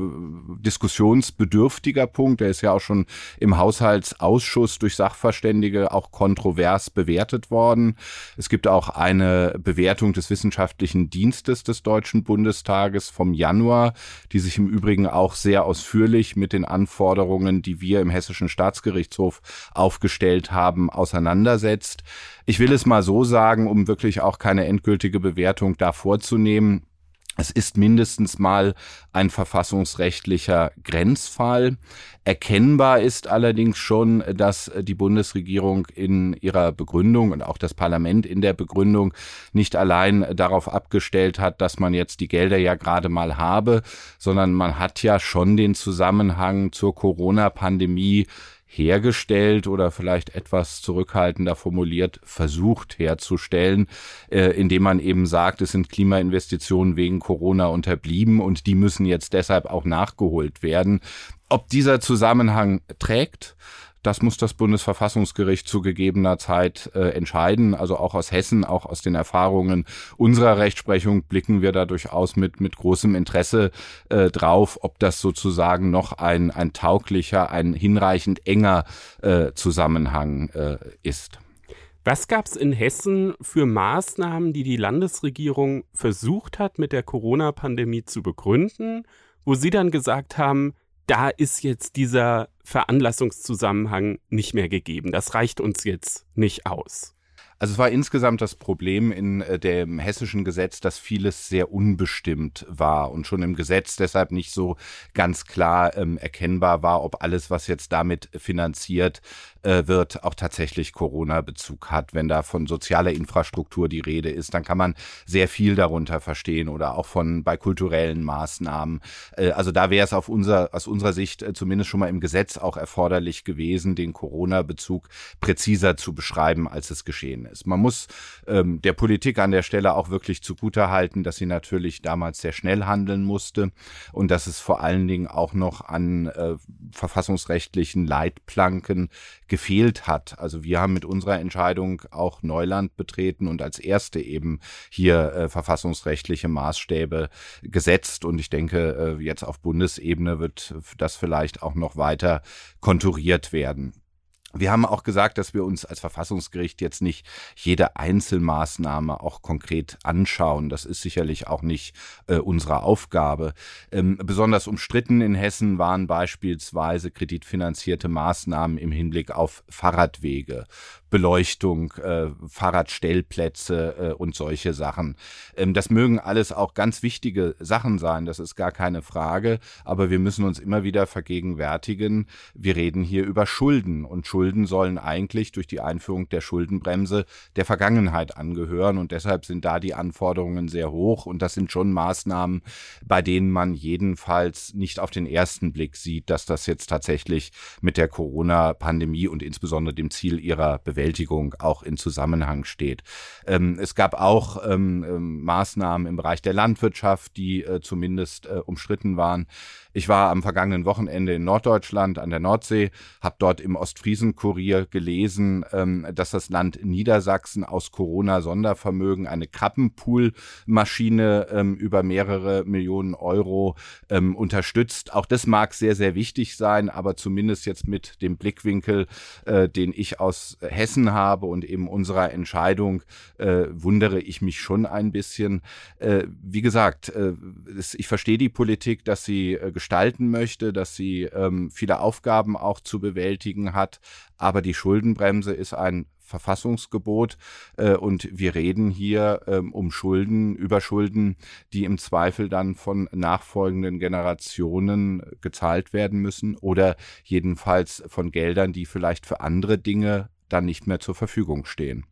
Speaker 4: diskussionsbedürftiger Punkt. Der ist ja auch schon im Haushaltsausschuss durch Sachverständige auch kontrovers bewertet worden. Es gibt auch eine Bewertung des wissenschaftlichen Dienstes des Deutschen Bundestages vom Januar, die sich im Übrigen auch sehr ausführlich mit den Anforderungen, die wir im Hessischen Staatsgerichtshof aufgestellt haben, auseinandersetzt. Ich will es mal so sagen, um wirklich auch keine endgültige Bewertung da vorzunehmen. Es ist mindestens mal ein verfassungsrechtlicher Grenzfall. Erkennbar ist allerdings schon, dass die Bundesregierung in ihrer Begründung und auch das Parlament in der Begründung nicht allein darauf abgestellt hat, dass man jetzt die Gelder ja gerade mal habe, sondern man hat ja schon den Zusammenhang zur Corona-Pandemie hergestellt oder vielleicht etwas zurückhaltender formuliert versucht herzustellen, äh, indem man eben sagt, es sind Klimainvestitionen wegen Corona unterblieben und die müssen jetzt deshalb auch nachgeholt werden. Ob dieser Zusammenhang trägt, das muss das Bundesverfassungsgericht zu gegebener Zeit äh, entscheiden. Also auch aus Hessen, auch aus den Erfahrungen unserer Rechtsprechung blicken wir da durchaus mit, mit großem Interesse äh, drauf, ob das sozusagen noch ein, ein tauglicher, ein hinreichend enger äh, Zusammenhang äh, ist.
Speaker 2: Was gab es in Hessen für Maßnahmen, die die Landesregierung versucht hat, mit der Corona-Pandemie zu begründen, wo Sie dann gesagt haben, da ist jetzt dieser Veranlassungszusammenhang nicht mehr gegeben. Das reicht uns jetzt nicht aus.
Speaker 4: Also es war insgesamt das Problem in äh, dem hessischen Gesetz, dass vieles sehr unbestimmt war und schon im Gesetz deshalb nicht so ganz klar ähm, erkennbar war, ob alles, was jetzt damit finanziert äh, wird, auch tatsächlich Corona-Bezug hat. Wenn da von sozialer Infrastruktur die Rede ist, dann kann man sehr viel darunter verstehen oder auch von bei kulturellen Maßnahmen. Äh, also da wäre es auf unser, aus unserer Sicht äh, zumindest schon mal im Gesetz auch erforderlich gewesen, den Corona-Bezug präziser zu beschreiben, als es geschehen ist. Man muss ähm, der Politik an der Stelle auch wirklich zugutehalten, dass sie natürlich damals sehr schnell handeln musste und dass es vor allen Dingen auch noch an äh, verfassungsrechtlichen Leitplanken gefehlt hat. Also wir haben mit unserer Entscheidung auch Neuland betreten und als erste eben hier äh, verfassungsrechtliche Maßstäbe gesetzt. Und ich denke, äh, jetzt auf Bundesebene wird das vielleicht auch noch weiter konturiert werden. Wir haben auch gesagt, dass wir uns als Verfassungsgericht jetzt nicht jede Einzelmaßnahme auch konkret anschauen. Das ist sicherlich auch nicht äh, unsere Aufgabe. Ähm, besonders umstritten in Hessen waren beispielsweise kreditfinanzierte Maßnahmen im Hinblick auf Fahrradwege, Beleuchtung, äh, Fahrradstellplätze äh, und solche Sachen. Ähm, das mögen alles auch ganz wichtige Sachen sein, das ist gar keine Frage, aber wir müssen uns immer wieder vergegenwärtigen, wir reden hier über Schulden und Schulden sollen eigentlich durch die Einführung der Schuldenbremse der Vergangenheit angehören und deshalb sind da die Anforderungen sehr hoch und das sind schon Maßnahmen, bei denen man jedenfalls nicht auf den ersten Blick sieht, dass das jetzt tatsächlich mit der Corona-Pandemie und insbesondere dem Ziel ihrer Bewältigung Bewältigung auch in Zusammenhang steht. Ähm, es gab auch ähm, ähm, Maßnahmen im Bereich der Landwirtschaft, die äh, zumindest äh, umstritten waren. Ich war am vergangenen Wochenende in Norddeutschland an der Nordsee, habe dort im Ostfriesen Wochtenkurier gelesen, ähm, dass das Land Niedersachsen aus Corona-Sondervermögen eine Krabbenpool-Maschine ähm, über mehrere Millionen Euro ähm, unterstützt. Auch das mag sehr, sehr wichtig sein, aber zumindest jetzt mit dem Blickwinkel, äh, den ich aus Hessen habe und eben unserer Entscheidung, äh, wundere ich mich schon ein bisschen. Äh, wie gesagt, äh, ich verstehe die Politik, dass sie äh, gestalten möchte, dass sie ähm, viele Aufgaben auch zu bewältigen hat. Aber die Schuldenbremse ist ein Verfassungsgebot äh, und wir reden hier ähm, um Schulden, über Schulden, die im Zweifel dann von nachfolgenden Generationen gezahlt werden müssen oder jedenfalls von Geldern, die vielleicht für andere Dinge dann nicht mehr zur Verfügung stehen.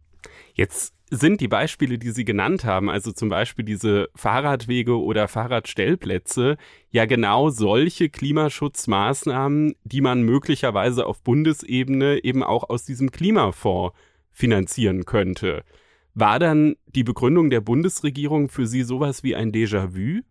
Speaker 2: Jetzt sind die Beispiele, die Sie genannt haben, also zum Beispiel diese Fahrradwege oder Fahrradstellplätze, ja genau solche Klimaschutzmaßnahmen, die man möglicherweise auf Bundesebene eben auch aus diesem Klimafonds finanzieren könnte. War dann die Begründung der Bundesregierung für Sie sowas wie ein Déjà-vu?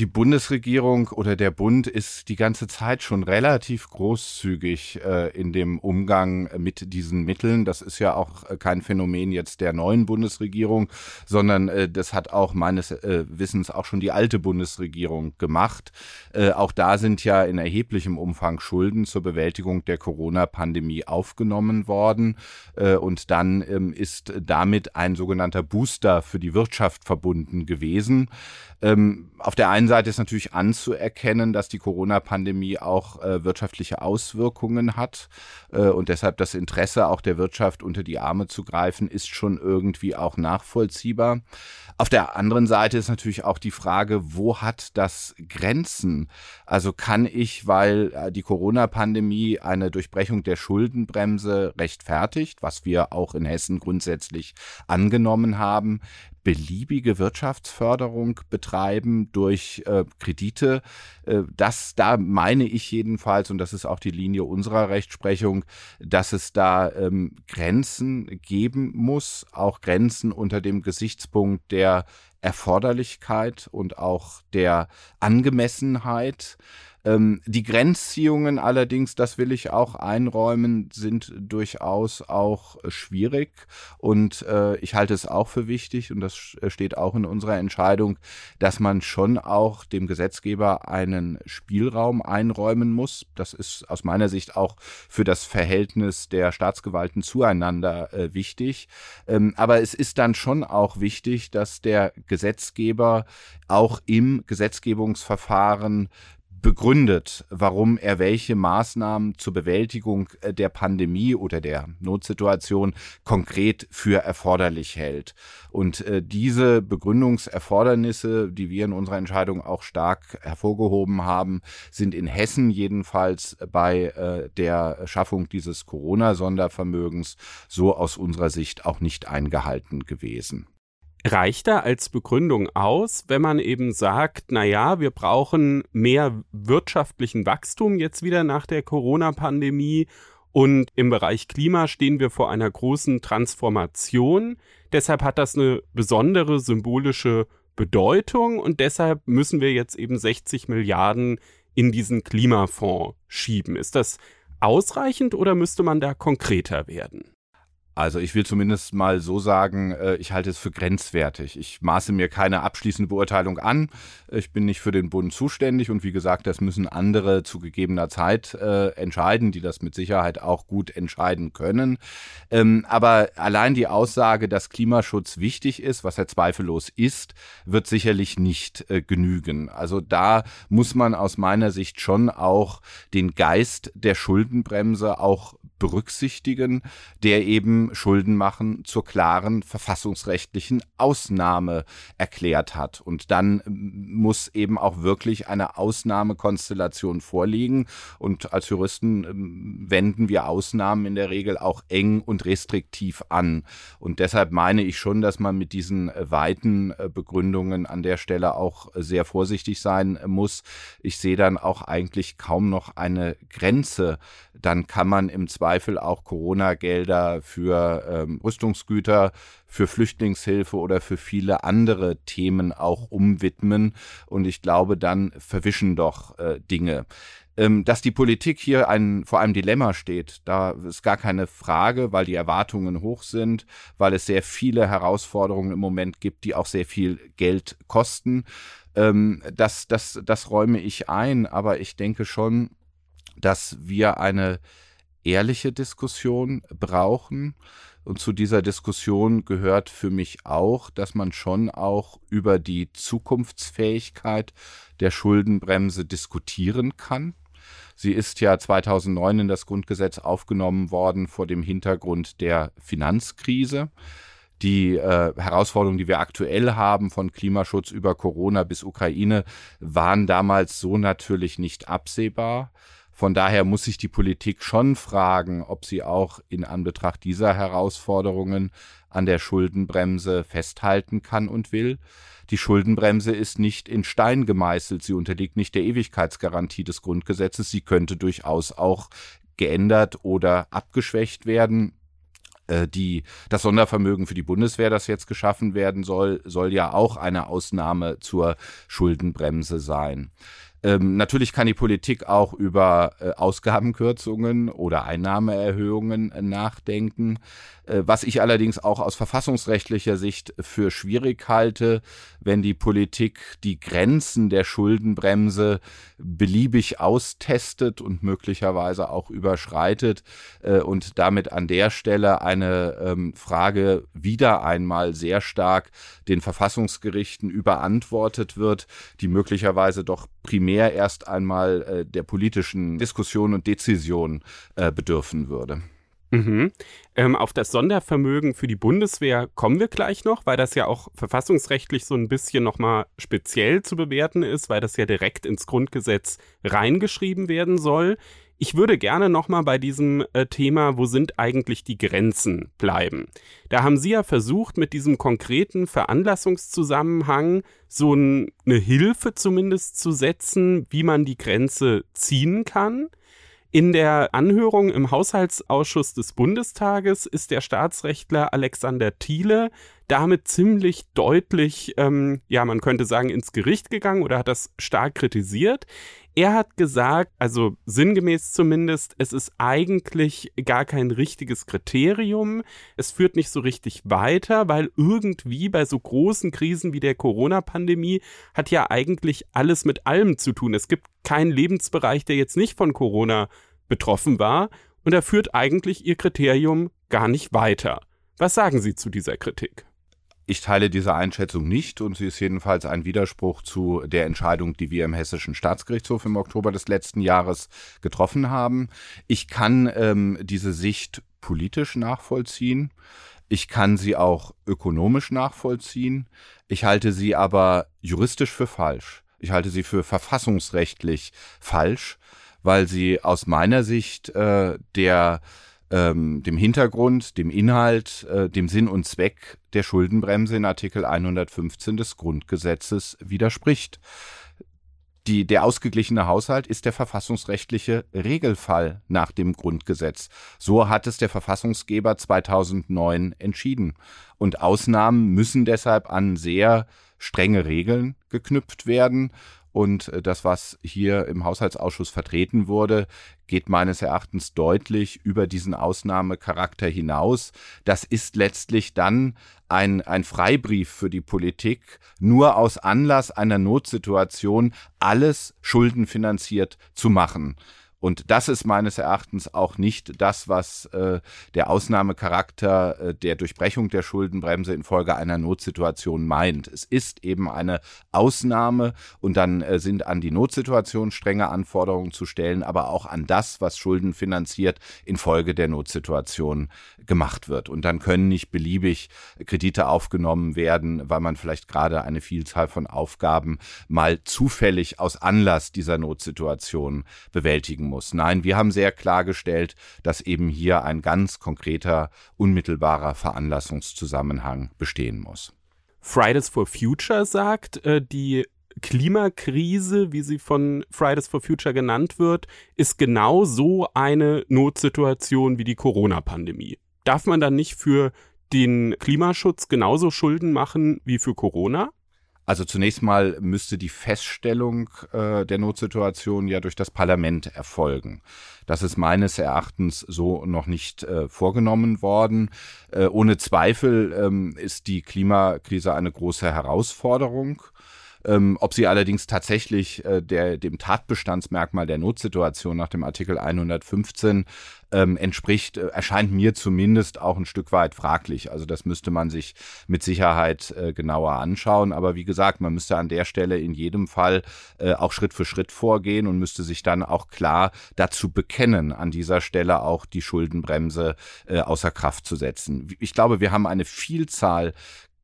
Speaker 4: Die Bundesregierung oder der Bund ist die ganze Zeit schon relativ großzügig äh, in dem Umgang mit diesen Mitteln. Das ist ja auch äh, kein Phänomen jetzt der neuen Bundesregierung, sondern äh, das hat auch meines äh, Wissens auch schon die alte Bundesregierung gemacht. Äh, auch da sind ja in erheblichem Umfang Schulden zur Bewältigung der Corona-Pandemie aufgenommen worden. Äh, und dann ähm, ist damit ein sogenannter Booster für die Wirtschaft verbunden gewesen. Ähm, auf der einen Seite ist natürlich anzuerkennen, dass die Corona-Pandemie auch äh, wirtschaftliche Auswirkungen hat äh, und deshalb das Interesse auch der Wirtschaft unter die Arme zu greifen, ist schon irgendwie auch nachvollziehbar. Auf der anderen Seite ist natürlich auch die Frage, wo hat das Grenzen? Also kann ich, weil äh, die Corona-Pandemie eine Durchbrechung der Schuldenbremse rechtfertigt, was wir auch in Hessen grundsätzlich angenommen haben, beliebige Wirtschaftsförderung betreiben durch äh, Kredite. Äh, das, da meine ich jedenfalls, und das ist auch die Linie unserer Rechtsprechung, dass es da ähm, Grenzen geben muss, auch Grenzen unter dem Gesichtspunkt der Erforderlichkeit und auch der Angemessenheit. Ähm, die Grenzziehungen allerdings, das will ich auch einräumen, sind durchaus auch schwierig und äh, ich halte es auch für wichtig und das steht auch in unserer Entscheidung, dass man schon auch dem Gesetzgeber einen Spielraum einräumen muss. Das ist aus meiner Sicht auch für das Verhältnis der Staatsgewalten zueinander äh, wichtig. Ähm, aber es ist dann schon auch wichtig, dass der Gesetzgeber auch im Gesetzgebungsverfahren begründet, warum er welche Maßnahmen zur Bewältigung äh, der Pandemie oder der Notsituation konkret für erforderlich hält. Und äh, diese Begründungserfordernisse, die wir in unserer Entscheidung auch stark hervorgehoben haben, sind in Hessen jedenfalls bei äh, der Schaffung dieses Corona-Sondervermögens so aus unserer Sicht auch nicht eingehalten gewesen
Speaker 2: reicht da als Begründung aus, wenn man eben sagt, na ja, wir brauchen mehr wirtschaftlichen Wachstum jetzt wieder nach der Corona-Pandemie und im Bereich Klima stehen wir vor einer großen Transformation. Deshalb hat das eine besondere symbolische Bedeutung und deshalb müssen wir jetzt eben 60 Milliarden in diesen Klimafonds schieben. Ist das ausreichend oder müsste man da konkreter werden?
Speaker 4: Also ich will zumindest mal so sagen, äh, ich halte es für grenzwertig. Ich maße mir keine abschließende Beurteilung an. Ich bin nicht für den Bund zuständig und wie gesagt, das müssen andere zu gegebener Zeit äh, entscheiden, die das mit Sicherheit auch gut entscheiden können. Ähm, aber allein die Aussage, dass Klimaschutz wichtig ist, was er zweifellos ist, wird sicherlich nicht äh, genügen. Also da muss man aus meiner Sicht schon auch den Geist der Schuldenbremse auch berücksichtigen, der eben Schulden machen zur klaren verfassungsrechtlichen Ausnahme erklärt hat. Und dann ähm, muss eben auch wirklich eine Ausnahmekonstellation vorliegen. Und als Juristen ähm, wenden wir Ausnahmen in der Regel auch eng und restriktiv an. Und deshalb meine ich schon, dass man mit diesen äh, weiten äh, Begründungen an der Stelle auch sehr vorsichtig sein muss. Ich sehe dann auch eigentlich kaum noch eine Grenze. Dann kann man im Zweifel Zweifel auch Corona-Gelder für ähm, Rüstungsgüter, für Flüchtlingshilfe oder für viele andere Themen auch umwidmen. Und ich glaube, dann verwischen doch äh, Dinge. Ähm, dass die Politik hier ein, vor einem Dilemma steht, da ist gar keine Frage, weil die Erwartungen hoch sind, weil es sehr viele Herausforderungen im Moment gibt, die auch sehr viel Geld kosten. Ähm, das, das, das räume ich ein, aber ich denke schon, dass wir eine ehrliche Diskussion brauchen. Und zu dieser Diskussion gehört für mich auch, dass man schon auch über die Zukunftsfähigkeit der Schuldenbremse diskutieren kann. Sie ist ja 2009 in das Grundgesetz aufgenommen worden vor dem Hintergrund der Finanzkrise. Die äh, Herausforderungen, die wir aktuell haben, von Klimaschutz über Corona bis Ukraine, waren damals so natürlich nicht absehbar. Von daher muss sich die Politik schon fragen, ob sie auch in Anbetracht dieser Herausforderungen an der Schuldenbremse festhalten kann und will. Die Schuldenbremse ist nicht in Stein gemeißelt, sie unterliegt nicht der Ewigkeitsgarantie des Grundgesetzes, sie könnte durchaus auch geändert oder abgeschwächt werden äh, die, das Sondervermögen für die Bundeswehr, das jetzt geschaffen werden soll, soll ja auch eine Ausnahme zur Schuldenbremse sein. Ähm, natürlich kann die Politik auch über äh, Ausgabenkürzungen oder Einnahmeerhöhungen äh, nachdenken. Äh, was ich allerdings auch aus verfassungsrechtlicher Sicht für schwierig halte, wenn die Politik die Grenzen der Schuldenbremse beliebig austestet und möglicherweise auch überschreitet äh, und damit an der Stelle eine ähm, Frage wieder einmal sehr stark den Verfassungsgerichten überantwortet wird, die möglicherweise doch primär erst einmal äh, der politischen Diskussion und Dezision äh, bedürfen würde.
Speaker 2: Mhm. Ähm, auf das Sondervermögen für die Bundeswehr kommen wir gleich noch, weil das ja auch verfassungsrechtlich so ein bisschen nochmal speziell zu bewerten ist, weil das ja direkt ins Grundgesetz reingeschrieben werden soll. Ich würde gerne nochmal bei diesem äh, Thema, wo sind eigentlich die Grenzen, bleiben. Da haben Sie ja versucht, mit diesem konkreten Veranlassungszusammenhang so ein, eine Hilfe zumindest zu setzen, wie man die Grenze ziehen kann. In der Anhörung im Haushaltsausschuss des Bundestages ist der Staatsrechtler Alexander Thiele damit ziemlich deutlich, ähm, ja, man könnte sagen, ins Gericht gegangen oder hat das stark kritisiert. Er hat gesagt, also sinngemäß zumindest, es ist eigentlich gar kein richtiges Kriterium. Es führt nicht so richtig weiter, weil irgendwie bei so großen Krisen wie der Corona-Pandemie hat ja eigentlich alles mit allem zu tun. Es gibt keinen Lebensbereich, der jetzt nicht von Corona betroffen war. Und er führt eigentlich ihr Kriterium gar nicht weiter. Was sagen Sie zu dieser Kritik?
Speaker 4: Ich teile diese Einschätzung nicht und sie ist jedenfalls ein Widerspruch zu der Entscheidung, die wir im Hessischen Staatsgerichtshof im Oktober des letzten Jahres getroffen haben. Ich kann ähm, diese Sicht politisch nachvollziehen. Ich kann sie auch ökonomisch nachvollziehen. Ich halte sie aber juristisch für falsch. Ich halte sie für verfassungsrechtlich falsch, weil sie aus meiner Sicht äh, der ähm, dem Hintergrund, dem Inhalt, äh, dem Sinn und Zweck der Schuldenbremse in Artikel 115 des Grundgesetzes widerspricht. Die, der ausgeglichene Haushalt ist der verfassungsrechtliche Regelfall nach dem Grundgesetz. So hat es der Verfassungsgeber 2009 entschieden. Und Ausnahmen müssen deshalb an sehr strenge Regeln geknüpft werden. Und äh, das, was hier im Haushaltsausschuss vertreten wurde, geht meines Erachtens deutlich über diesen Ausnahmecharakter hinaus. Das ist letztlich dann ein, ein Freibrief für die Politik, nur aus Anlass einer Notsituation alles schuldenfinanziert zu machen. Und das ist meines Erachtens auch nicht das, was äh, der Ausnahmecharakter äh, der Durchbrechung der Schuldenbremse infolge einer Notsituation meint. Es ist eben eine Ausnahme und dann äh, sind an die Notsituation strenge Anforderungen zu stellen, aber auch an das, was Schulden finanziert, infolge der Notsituation gemacht wird. Und dann können nicht beliebig Kredite aufgenommen werden, weil man vielleicht gerade eine Vielzahl von Aufgaben mal zufällig aus Anlass dieser Notsituation bewältigen muss. Nein, wir haben sehr klargestellt, dass eben hier ein ganz konkreter, unmittelbarer Veranlassungszusammenhang bestehen muss.
Speaker 2: Fridays for Future sagt, äh, die Klimakrise, wie sie von Fridays for Future genannt wird, ist genau so eine Notsituation wie die Corona-Pandemie. Darf man dann nicht für den Klimaschutz genauso Schulden machen wie für Corona?
Speaker 4: Also zunächst mal müsste die Feststellung äh, der Notsituation ja durch das Parlament erfolgen. Das ist meines Erachtens so noch nicht äh, vorgenommen worden. Äh, ohne Zweifel ähm, ist die Klimakrise eine große Herausforderung. Ähm, ob sie allerdings tatsächlich äh, der, dem Tatbestandsmerkmal der Notsituation nach dem Artikel 115 ähm, entspricht, äh, erscheint mir zumindest auch ein Stück weit fraglich. Also das müsste man sich mit Sicherheit äh, genauer anschauen. Aber wie gesagt, man müsste an der Stelle in jedem Fall äh, auch Schritt für Schritt vorgehen und müsste sich dann auch klar dazu bekennen, an dieser Stelle auch die Schuldenbremse äh, außer Kraft zu setzen. Ich glaube, wir haben eine Vielzahl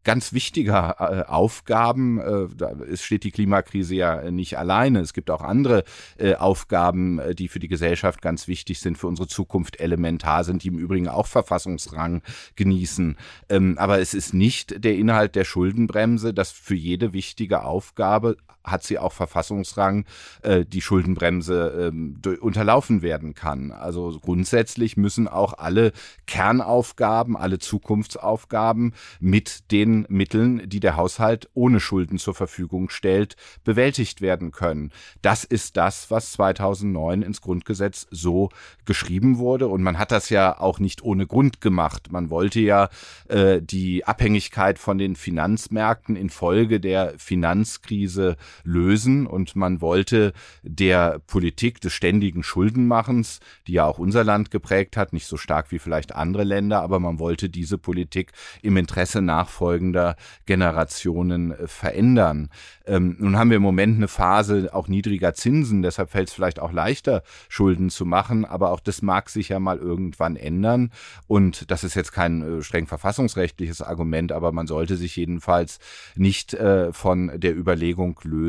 Speaker 4: ganz wichtiger äh, Aufgaben. Äh, da steht die Klimakrise ja nicht alleine. Es gibt auch andere äh, Aufgaben, äh, die für die Gesellschaft ganz wichtig sind, für unsere Zukunft elementar sind, die im Übrigen auch Verfassungsrang genießen. Ähm, aber es ist nicht der Inhalt der Schuldenbremse, dass für jede wichtige Aufgabe hat sie auch Verfassungsrang, äh, die Schuldenbremse ähm, unterlaufen werden kann. Also grundsätzlich müssen auch alle Kernaufgaben, alle Zukunftsaufgaben mit den Mitteln, die der Haushalt ohne Schulden zur Verfügung stellt, bewältigt werden können. Das ist das, was 2009 ins Grundgesetz so geschrieben wurde. Und man hat das ja auch nicht ohne Grund gemacht. Man wollte ja äh, die Abhängigkeit von den Finanzmärkten infolge der Finanzkrise lösen und man wollte der Politik des ständigen Schuldenmachens, die ja auch unser Land geprägt hat, nicht so stark wie vielleicht andere Länder, aber man wollte diese Politik im Interesse nachfolgender Generationen äh, verändern. Ähm, nun haben wir im Moment eine Phase auch niedriger Zinsen, deshalb fällt es vielleicht auch leichter, Schulden zu machen, aber auch das mag sich ja mal irgendwann ändern. Und das ist jetzt kein äh, streng verfassungsrechtliches Argument, aber man sollte sich jedenfalls nicht äh, von der Überlegung lösen,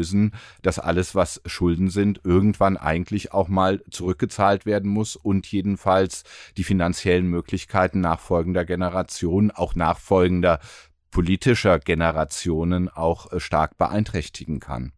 Speaker 4: dass alles, was Schulden sind, irgendwann eigentlich auch mal zurückgezahlt werden muss und jedenfalls die finanziellen Möglichkeiten nachfolgender Generationen, auch nachfolgender politischer Generationen auch äh, stark beeinträchtigen kann.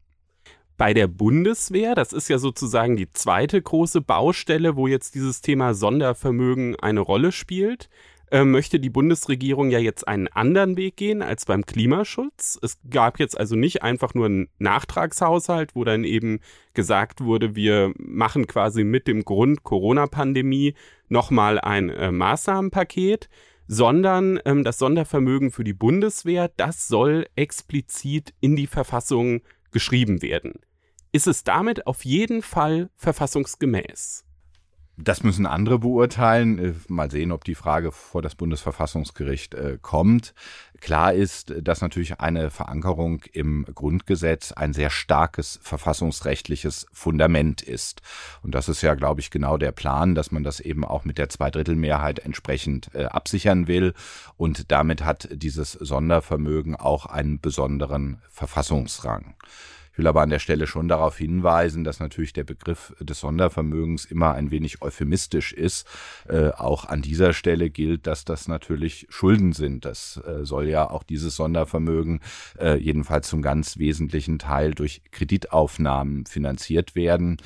Speaker 2: Bei der Bundeswehr, das ist ja sozusagen die zweite große Baustelle, wo jetzt dieses Thema Sondervermögen eine Rolle spielt, äh, möchte die Bundesregierung ja jetzt einen anderen Weg gehen als beim Klimaschutz. Es gab jetzt also nicht einfach nur einen Nachtragshaushalt, wo dann eben gesagt wurde, wir machen quasi mit dem Grund Corona-Pandemie nochmal ein äh, Maßnahmenpaket, sondern ähm, das Sondervermögen für die Bundeswehr, das soll explizit in die Verfassung geschrieben werden. Ist es damit auf jeden Fall verfassungsgemäß?
Speaker 4: Das müssen andere beurteilen. Äh, mal sehen, ob die Frage vor das Bundesverfassungsgericht äh, kommt. Klar ist, dass natürlich eine Verankerung im Grundgesetz ein sehr starkes verfassungsrechtliches Fundament ist. Und das ist ja, glaube ich, genau der Plan, dass man das eben auch mit der Zweidrittelmehrheit entsprechend äh, absichern will. Und damit hat dieses Sondervermögen auch einen besonderen Verfassungsrang will aber an der Stelle schon darauf hinweisen, dass natürlich der Begriff des Sondervermögens immer ein wenig euphemistisch ist. Äh, auch an dieser Stelle gilt, dass das natürlich Schulden sind. Das äh, soll ja auch dieses Sondervermögen äh, jedenfalls zum ganz wesentlichen Teil durch Kreditaufnahmen finanziert werden.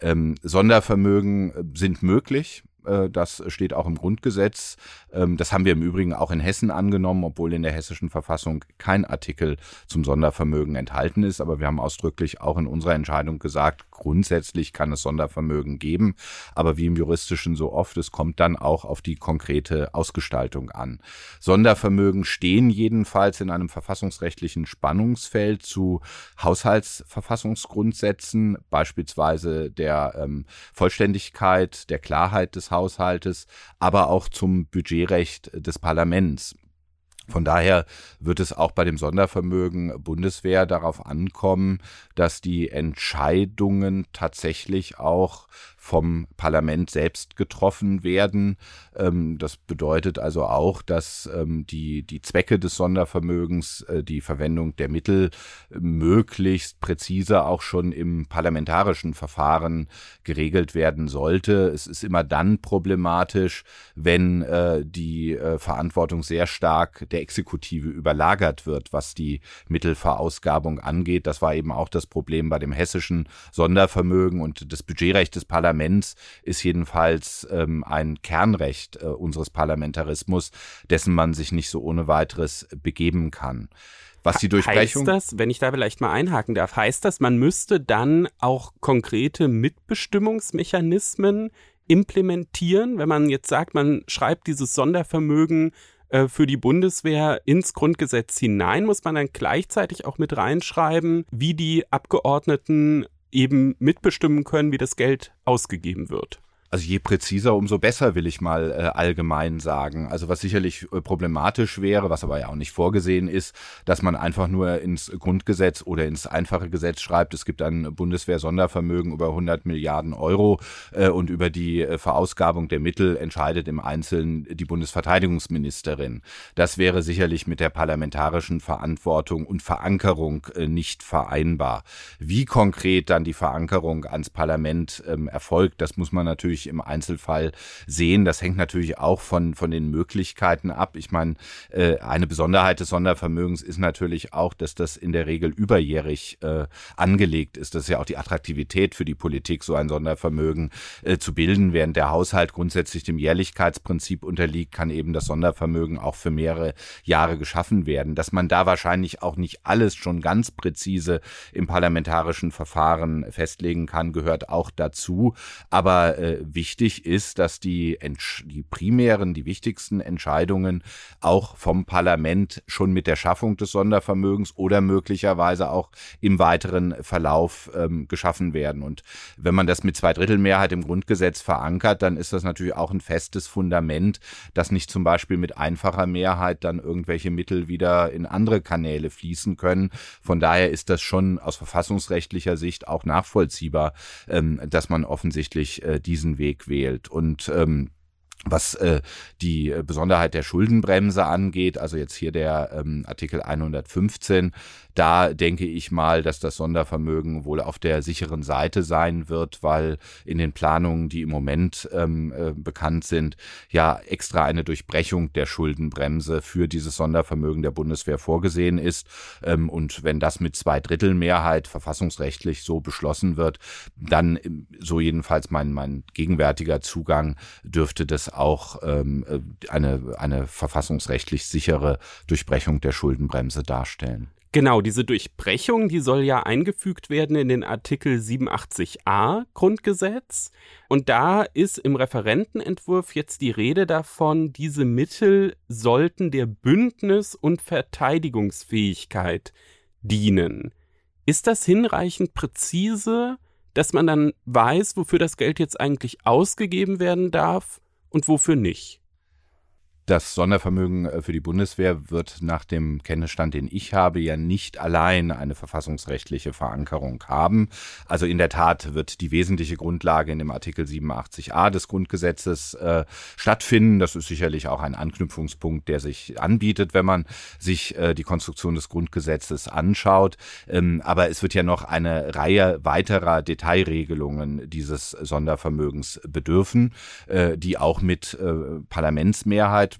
Speaker 4: Ähm, Sondervermögen sind möglich. Äh, das steht auch im Grundgesetz. Ähm, das haben wir im Übrigen auch in Hessen angenommen, obwohl in der hessischen Verfassung kein Artikel zum Sondervermögen enthalten ist. Aber wir haben ausdrücklich auch in unserer Entscheidung gesagt, grundsätzlich kann es Sondervermögen geben. Aber wie im juristischen so oft, es kommt dann auch auf die konkrete Ausgestaltung an. Sondervermögen stehen jedenfalls in einem verfassungsrechtlichen Spannungsfeld zu Haushaltsverfassungsgrundsätzen, beispielsweise der ähm, Vollständigkeit, der Klarheit des Haushaltes, aber auch zum Budgetrecht des Parlaments. Von daher wird es auch bei dem Sondervermögen Bundeswehr darauf ankommen, dass die Entscheidungen tatsächlich auch vom Parlament selbst getroffen werden. Ähm, das bedeutet also auch, dass ähm, die, die Zwecke des Sondervermögens, äh, die Verwendung der Mittel möglichst präzise auch schon im parlamentarischen Verfahren geregelt werden sollte. Es ist immer dann problematisch, wenn äh, die äh, Verantwortung sehr stark der Exekutive überlagert wird, was die Mittelverausgabung angeht. Das war eben auch das Problem bei dem hessischen Sondervermögen und das Budgetrecht des Parlaments Parlaments ist jedenfalls ähm, ein Kernrecht äh, unseres Parlamentarismus, dessen man sich nicht so ohne weiteres begeben kann. Was die Durchbrechung.
Speaker 2: Heißt das, wenn ich da vielleicht mal einhaken darf, heißt das, man müsste dann auch konkrete Mitbestimmungsmechanismen implementieren, wenn man jetzt sagt, man schreibt dieses Sondervermögen äh, für die Bundeswehr ins Grundgesetz hinein, muss man dann gleichzeitig auch mit reinschreiben, wie die Abgeordneten eben mitbestimmen können, wie das Geld ausgegeben wird.
Speaker 4: Also je präziser, umso besser, will ich mal äh, allgemein sagen. Also was sicherlich äh, problematisch wäre, was aber ja auch nicht vorgesehen ist, dass man einfach nur ins Grundgesetz oder ins einfache Gesetz schreibt, es gibt ein Bundeswehr-Sondervermögen über 100 Milliarden Euro äh, und über die äh, Verausgabung der Mittel entscheidet im Einzelnen die Bundesverteidigungsministerin. Das wäre sicherlich mit der parlamentarischen Verantwortung und Verankerung äh, nicht vereinbar. Wie konkret dann die Verankerung ans Parlament ähm, erfolgt, das muss man natürlich natürlich im Einzelfall sehen. Das hängt natürlich auch von, von den Möglichkeiten ab. Ich meine, äh, eine Besonderheit des Sondervermögens ist natürlich auch, dass das in der Regel überjährig äh, angelegt ist. Das ist ja auch die Attraktivität für die Politik, so ein Sondervermögen äh, zu bilden. Während der Haushalt grundsätzlich dem Jährlichkeitsprinzip unterliegt, kann eben das Sondervermögen auch für mehrere Jahre geschaffen werden. Dass man da wahrscheinlich auch nicht alles schon ganz präzise im parlamentarischen Verfahren festlegen kann, gehört auch dazu. Aber äh, wichtig ist, dass die, die primären, die wichtigsten Entscheidungen auch vom Parlament schon mit der Schaffung des Sondervermögens oder möglicherweise auch im weiteren Verlauf ähm, geschaffen werden. Und wenn man das mit Zweidrittelmehrheit im Grundgesetz verankert, dann ist das natürlich auch ein festes Fundament, dass nicht zum Beispiel mit einfacher Mehrheit dann irgendwelche Mittel wieder in andere Kanäle fließen können. Von daher ist das schon aus verfassungsrechtlicher Sicht auch nachvollziehbar, ähm, dass man offensichtlich äh, diesen Weg wählt. Und ähm, was äh, die Besonderheit der Schuldenbremse angeht, also jetzt hier der ähm, Artikel 115, da denke ich mal, dass das Sondervermögen wohl auf der sicheren Seite sein wird, weil in den Planungen, die im Moment ähm, äh, bekannt sind, ja extra eine Durchbrechung der Schuldenbremse für dieses Sondervermögen der Bundeswehr vorgesehen ist. Ähm, und wenn das mit zwei Drittel Mehrheit verfassungsrechtlich so beschlossen wird, dann, ähm, so jedenfalls mein, mein gegenwärtiger Zugang, dürfte das auch ähm, äh, eine, eine verfassungsrechtlich sichere Durchbrechung der Schuldenbremse darstellen.
Speaker 2: Genau, diese Durchbrechung, die soll ja eingefügt werden in den Artikel 87a Grundgesetz. Und da ist im Referentenentwurf jetzt die Rede davon, diese Mittel sollten der Bündnis- und Verteidigungsfähigkeit dienen. Ist das hinreichend präzise, dass man dann weiß, wofür das Geld jetzt eigentlich ausgegeben werden darf und wofür nicht?
Speaker 4: Das Sondervermögen äh, für die Bundeswehr wird nach dem Kenntnisstand, den ich habe, ja nicht allein eine verfassungsrechtliche Verankerung haben. Also in der Tat wird die wesentliche Grundlage in dem Artikel 87a des Grundgesetzes äh, stattfinden. Das ist sicherlich auch ein Anknüpfungspunkt, der sich anbietet, wenn man sich äh, die Konstruktion des Grundgesetzes anschaut. Ähm, aber es wird ja noch eine Reihe weiterer Detailregelungen dieses Sondervermögens bedürfen, äh, die auch mit äh, Parlamentsmehrheit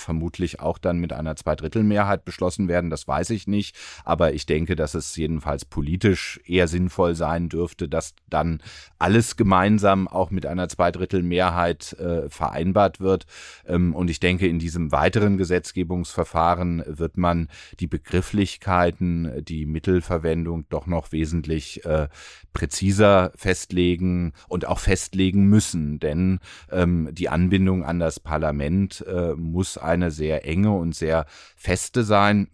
Speaker 4: vermutlich auch dann mit einer Zweidrittelmehrheit beschlossen werden. Das weiß ich nicht. Aber ich denke, dass es jedenfalls politisch eher sinnvoll sein dürfte, dass dann alles gemeinsam auch mit einer Zweidrittelmehrheit äh, vereinbart wird. Ähm, und ich denke, in diesem weiteren Gesetzgebungsverfahren wird man die Begrifflichkeiten, die Mittelverwendung doch noch wesentlich äh, präziser festlegen und auch festlegen müssen. Denn ähm, die Anbindung an das Parlament äh, muss eine sehr enge und sehr feste sein.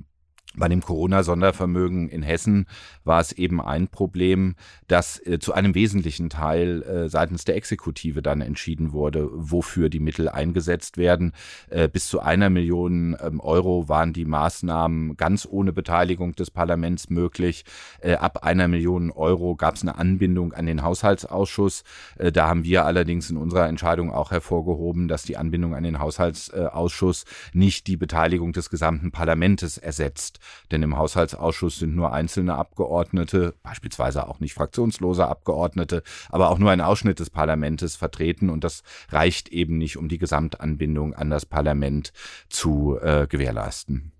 Speaker 4: Bei dem Corona-Sondervermögen in Hessen war es eben ein Problem, dass äh, zu einem wesentlichen Teil äh, seitens der Exekutive dann entschieden wurde, wofür die Mittel eingesetzt werden. Äh, bis zu einer Million ähm, Euro waren die Maßnahmen ganz ohne Beteiligung des Parlaments möglich. Äh, ab einer Million Euro gab es eine Anbindung an den Haushaltsausschuss. Äh, da haben wir allerdings in unserer Entscheidung auch hervorgehoben, dass die Anbindung an den Haushaltsausschuss nicht die Beteiligung des gesamten Parlaments ersetzt. Denn im Haushaltsausschuss sind nur einzelne Abgeordnete, beispielsweise auch nicht fraktionslose Abgeordnete, aber auch nur ein Ausschnitt des Parlaments vertreten und das reicht eben nicht, um die Gesamtanbindung an das Parlament zu äh, gewährleisten.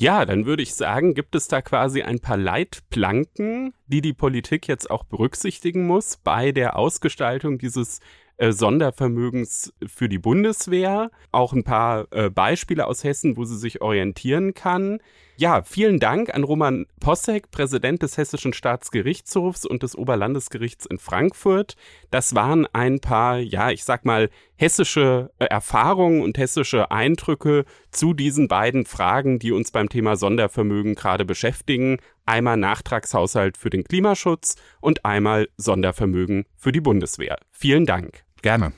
Speaker 2: Ja, dann würde ich sagen, gibt es da quasi ein paar Leitplanken, die die Politik jetzt auch berücksichtigen muss bei der Ausgestaltung dieses äh, Sondervermögens für die Bundeswehr. Auch ein paar äh, Beispiele aus Hessen, wo sie sich orientieren kann. Ja, vielen Dank an Roman Possek, Präsident des Hessischen Staatsgerichtshofs und des Oberlandesgerichts in Frankfurt. Das waren ein paar, ja, ich sag mal, hessische äh, Erfahrungen und hessische Eindrücke zu diesen beiden Fragen, die uns beim Thema Sondervermögen gerade beschäftigen. Einmal Nachtragshaushalt für den Klimaschutz und einmal Sondervermögen für die Bundeswehr. Vielen Dank.
Speaker 4: Gerne.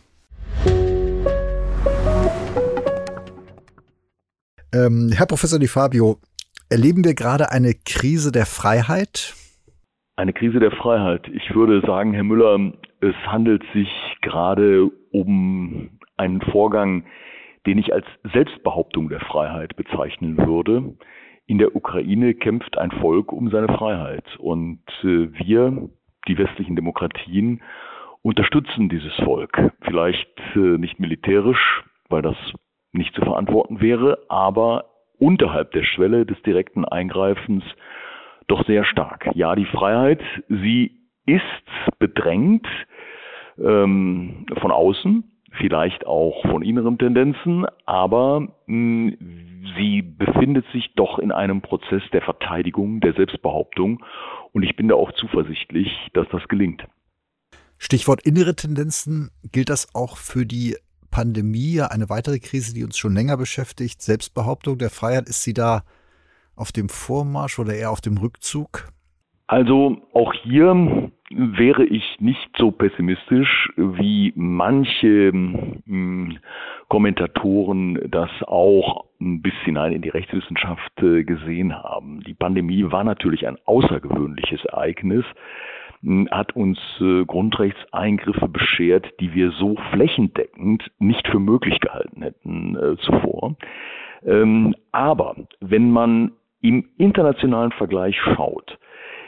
Speaker 1: Ähm, Herr Professor Di Fabio, erleben wir gerade eine Krise der Freiheit?
Speaker 5: Eine Krise der Freiheit. Ich würde sagen, Herr Müller, es handelt sich gerade um einen Vorgang, den ich als Selbstbehauptung der Freiheit bezeichnen würde. In der Ukraine kämpft ein Volk um seine Freiheit und äh, wir, die westlichen Demokratien, unterstützen dieses Volk. Vielleicht äh, nicht militärisch, weil das nicht zu verantworten wäre, aber unterhalb der Schwelle des direkten Eingreifens doch sehr stark. Ja, die Freiheit, sie ist bedrängt ähm, von außen, vielleicht auch von inneren Tendenzen, aber mh, sie befindet sich doch in einem Prozess der Verteidigung, der Selbstbehauptung und ich bin da auch zuversichtlich, dass das gelingt.
Speaker 1: Stichwort innere Tendenzen, gilt das auch für die Pandemie, eine weitere Krise, die uns schon länger beschäftigt, Selbstbehauptung der Freiheit, ist sie da auf dem Vormarsch oder eher auf dem Rückzug?
Speaker 5: Also auch hier wäre ich nicht so pessimistisch, wie manche hm, Kommentatoren das auch bis hinein in die Rechtswissenschaft äh, gesehen haben. Die Pandemie war natürlich ein außergewöhnliches Ereignis hat uns äh, Grundrechtseingriffe beschert, die wir so flächendeckend nicht für möglich gehalten hätten äh, zuvor. Ähm, aber wenn man im internationalen Vergleich schaut,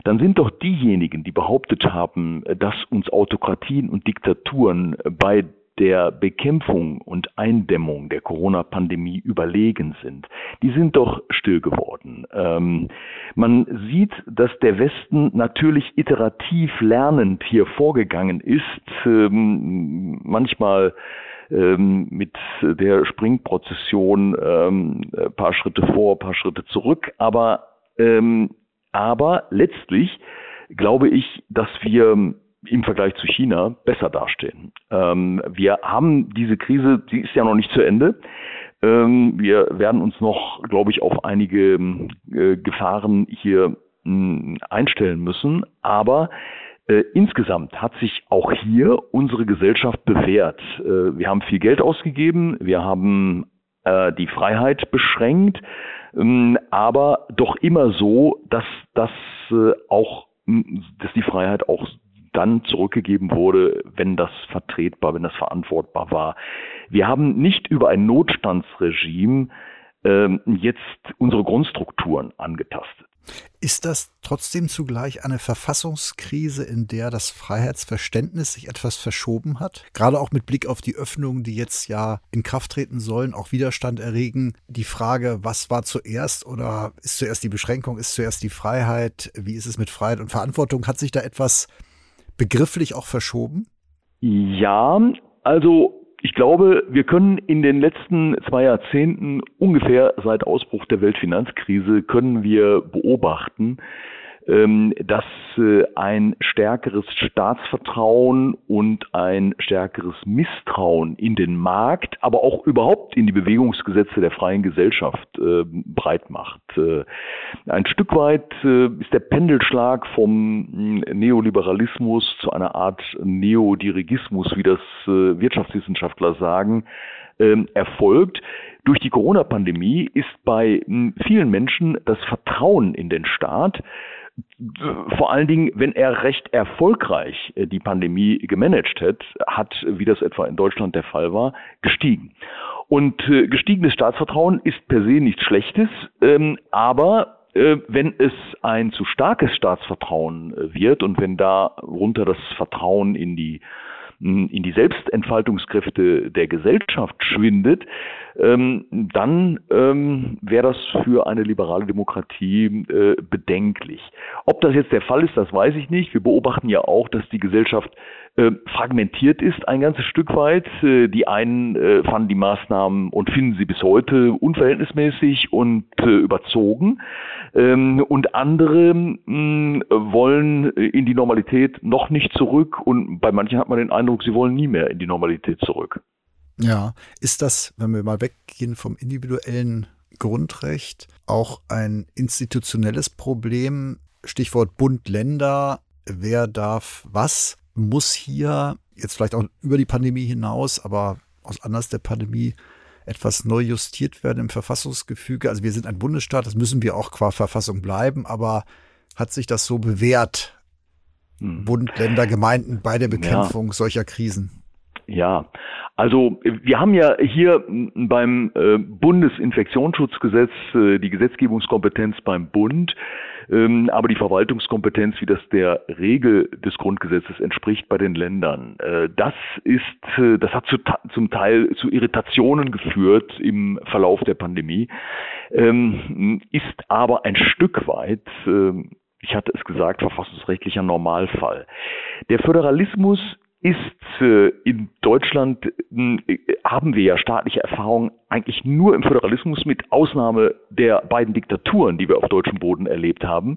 Speaker 5: dann sind doch diejenigen, die behauptet haben, dass uns Autokratien und Diktaturen bei der Bekämpfung und Eindämmung der Corona-Pandemie überlegen sind, die sind doch still geworden. Ähm, man sieht, dass der Westen natürlich iterativ lernend hier vorgegangen ist, ähm, manchmal ähm, mit der Springprozession ähm, paar Schritte vor, paar Schritte zurück, aber ähm, aber letztlich glaube ich, dass wir im Vergleich zu China besser dastehen. Ähm, wir haben diese Krise, die ist ja noch nicht zu Ende. Ähm, wir werden uns noch, glaube ich, auf einige äh, Gefahren hier mh, einstellen müssen. Aber äh, insgesamt hat sich auch hier unsere Gesellschaft bewährt. Äh, wir haben viel Geld ausgegeben, wir haben äh, die Freiheit beschränkt, ähm, aber doch immer so, dass das äh, auch dass die Freiheit auch dann zurückgegeben wurde, wenn das vertretbar, wenn das verantwortbar war. Wir haben nicht über ein Notstandsregime ähm, jetzt unsere Grundstrukturen angetastet.
Speaker 1: Ist das trotzdem zugleich eine Verfassungskrise, in der das Freiheitsverständnis sich etwas verschoben hat? Gerade auch mit Blick auf die Öffnungen, die jetzt ja in Kraft treten sollen, auch Widerstand erregen. Die Frage, was war zuerst oder ist zuerst die Beschränkung, ist zuerst die Freiheit? Wie ist es mit Freiheit und Verantwortung? Hat sich da etwas begrifflich auch verschoben?
Speaker 5: Ja, also ich glaube, wir können in den letzten zwei Jahrzehnten ungefähr seit Ausbruch der Weltfinanzkrise können wir beobachten, dass äh, ein stärkeres Staatsvertrauen und ein stärkeres Misstrauen in den Markt, aber auch überhaupt in die Bewegungsgesetze der freien Gesellschaft äh, breit macht. Äh, ein Stück weit ist der Pendelschlag vom hm, Neoliberalismus zu einer Art Neodirigismus, wie das Wirtschaftswissenschaftler sagen, ähm, erfolgt. Durch die Corona-Pandemie ist bei hm, vielen Menschen das Vertrauen in den Staat vor allen Dingen, wenn er recht erfolgreich äh, die Pandemie gemanagt hat, hat, wie das etwa in Deutschland der Fall war, gestiegen. Und äh, gestiegenes Staatsvertrauen ist per se nichts Schlechtes, ähm, aber äh, wenn es ein zu starkes Staatsvertrauen wird und wenn darunter das Vertrauen in die in die Selbstentfaltungskräfte der Gesellschaft schwindet, ähm, dann ähm, wäre das für eine liberale Demokratie äh, bedenklich. Ob das jetzt der Fall ist, das weiß ich nicht. Wir beobachten ja auch, dass die Gesellschaft äh, fragmentiert ist ein ganzes Stück weit. Äh, die einen fanden die Maßnahmen und finden sie bis heute unverhältnismäßig und überzogen. Ähm, und andere wollen in die Normalität noch nicht zurück und bei manchen hat man den Eindruck, sie wollen nie mehr in die Normalität zurück.
Speaker 1: Ja, ist das, wenn wir mal weggehen vom individuellen Grundrecht, auch ein institutionelles Problem? Stichwort Bund, Länder, wer darf was? Muss hier jetzt vielleicht auch über die Pandemie hinaus, aber aus Anlass der Pandemie etwas neu justiert werden im Verfassungsgefüge? Also wir sind ein Bundesstaat, das müssen wir auch qua Verfassung bleiben, aber hat sich das so bewährt. Bund, Länder, Gemeinden bei der Bekämpfung ja. solcher Krisen?
Speaker 5: Ja, also wir haben ja hier beim äh, Bundesinfektionsschutzgesetz äh, die Gesetzgebungskompetenz beim Bund, ähm, aber die Verwaltungskompetenz, wie das der Regel des Grundgesetzes entspricht, bei den Ländern. Äh, das ist, das hat zu, zum Teil zu Irritationen geführt im Verlauf der Pandemie, ähm, ist aber ein Stück weit ähm, ich hatte es gesagt, verfassungsrechtlicher Normalfall. Der Föderalismus ist äh, in Deutschland, äh, haben wir ja staatliche Erfahrungen eigentlich nur im Föderalismus mit Ausnahme der beiden Diktaturen, die wir auf deutschem Boden erlebt haben.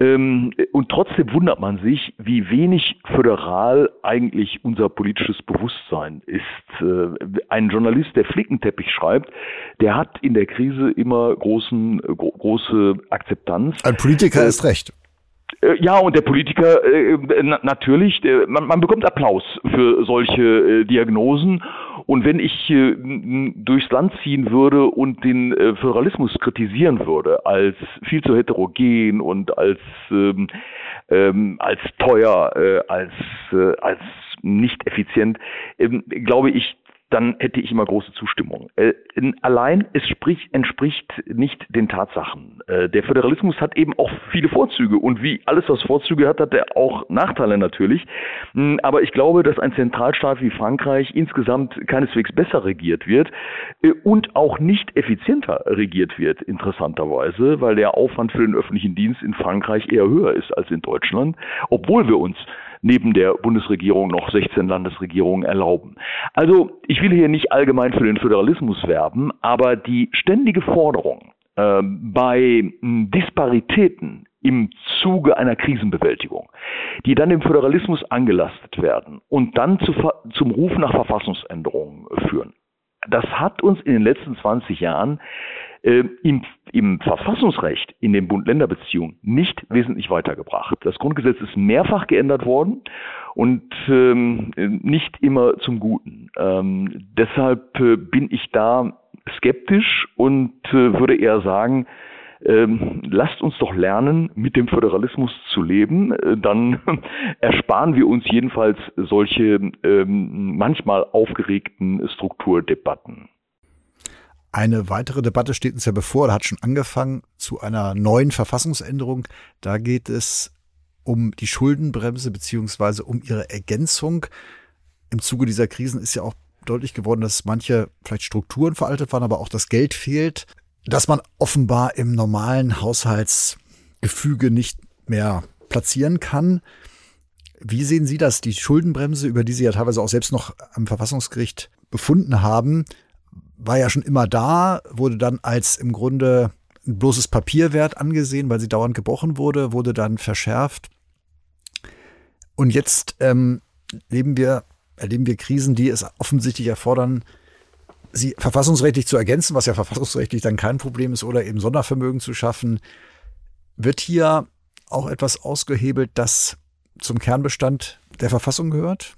Speaker 5: Ähm, und trotzdem wundert man sich, wie wenig föderal eigentlich unser politisches Bewusstsein ist. Äh, ein Journalist, der Flickenteppich schreibt, der hat in der Krise immer großen, gro große Akzeptanz.
Speaker 1: Ein Politiker ist recht.
Speaker 5: Äh, ja, und der Politiker äh, na, natürlich, man, bekommt Applaus für solche äh, Diagnosen. Und wenn ich äh, durchs Land ziehen würde und den äh, Föderalismus kritisieren würde als viel zu heterogen und als ähm, ähm, als teuer, äh, als als nicht effizient, ähm, glaube ich, dann hätte ich immer große Zustimmung. Äh, allein es sprich, entspricht nicht den Tatsachen. Äh, der Föderalismus hat eben auch viele Vorzüge und wie alles, was Vorzüge hat, hat er auch Nachteile natürlich. Hm, aber ich glaube, dass ein Zentralstaat wie Frankreich insgesamt keineswegs besser regiert wird äh, und auch nicht effizienter regiert wird, interessanterweise, weil der Aufwand für den öffentlichen Dienst in Frankreich eher höher ist als in Deutschland, obwohl wir uns neben der Bundesregierung noch 16 Landesregierungen erlauben. Also ich will hier nicht allgemein für den Föderalismus werben, aber die ständige Forderung äh, bei Disparitäten im Zuge einer Krisenbewältigung, die dann dem Föderalismus angelastet werden und dann zu, zum Ruf nach Verfassungsänderungen führen. Das hat uns in den letzten 20 Jahren äh, im, im Verfassungsrecht in den Bund-Länder-Beziehungen nicht wesentlich weitergebracht. Das Grundgesetz ist mehrfach geändert worden und ähm, nicht immer zum Guten. Ähm, deshalb äh, bin ich da skeptisch und äh, würde eher sagen, ähm, lasst uns doch lernen, mit dem Föderalismus zu leben. Äh, dann ersparen wir uns jedenfalls solche ähm, manchmal aufgeregten Strukturdebatten.
Speaker 1: Eine weitere Debatte steht uns ja bevor, hat schon angefangen zu einer neuen Verfassungsänderung. Da geht es um die Schuldenbremse beziehungsweise um ihre Ergänzung. Im Zuge dieser Krisen ist ja auch deutlich geworden, dass manche vielleicht Strukturen veraltet waren, aber auch das Geld fehlt, dass man offenbar im normalen Haushaltsgefüge nicht mehr platzieren kann. Wie sehen Sie das? Die Schuldenbremse, über die Sie ja teilweise auch selbst noch am Verfassungsgericht befunden haben, war ja schon immer da, wurde dann als im Grunde ein bloßes Papierwert angesehen, weil sie dauernd gebrochen wurde, wurde dann verschärft. Und jetzt ähm, leben wir, erleben wir Krisen, die es offensichtlich erfordern, sie verfassungsrechtlich zu ergänzen, was ja verfassungsrechtlich dann kein Problem ist, oder eben Sondervermögen zu schaffen. Wird hier auch etwas ausgehebelt, das zum Kernbestand der Verfassung gehört?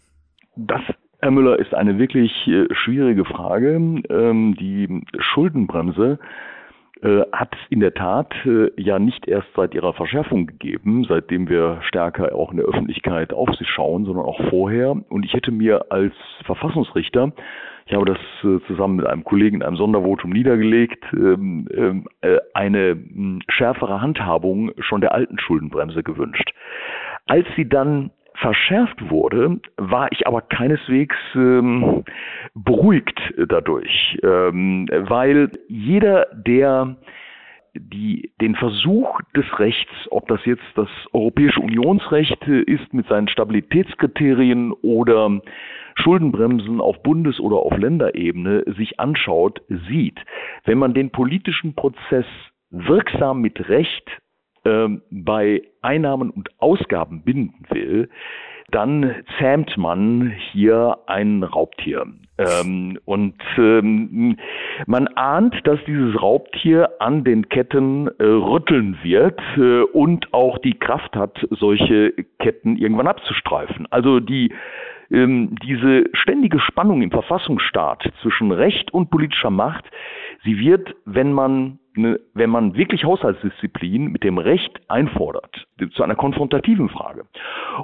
Speaker 5: Das Herr Müller, ist eine wirklich äh, schwierige Frage. Ähm, die Schuldenbremse äh, hat es in der Tat äh, ja nicht erst seit ihrer Verschärfung gegeben, seitdem wir stärker auch in der Öffentlichkeit auf sie schauen, sondern auch vorher. Und ich hätte mir als Verfassungsrichter ich habe das zusammen mit einem Kollegen in einem Sondervotum niedergelegt, ähm, ähm, eine schärfere Handhabung schon der alten Schuldenbremse gewünscht. Als sie dann verschärft wurde, war ich aber keineswegs ähm, beruhigt dadurch, ähm, weil jeder, der die, den Versuch des Rechts, ob das jetzt das Europäische Unionsrecht ist mit seinen Stabilitätskriterien oder Schuldenbremsen auf Bundes- oder auf Länderebene sich anschaut, sieht, wenn man den politischen Prozess wirksam mit Recht ähm, bei Einnahmen und Ausgaben binden will, dann zähmt man hier ein Raubtier. Ähm, und ähm, man ahnt, dass dieses Raubtier an den Ketten äh, rütteln wird äh, und auch die Kraft hat, solche Ketten irgendwann abzustreifen. Also die ähm, diese ständige Spannung im Verfassungsstaat zwischen Recht und politischer Macht, sie wird, wenn man ne, wenn man wirklich Haushaltsdisziplin mit dem Recht einfordert, zu einer konfrontativen Frage.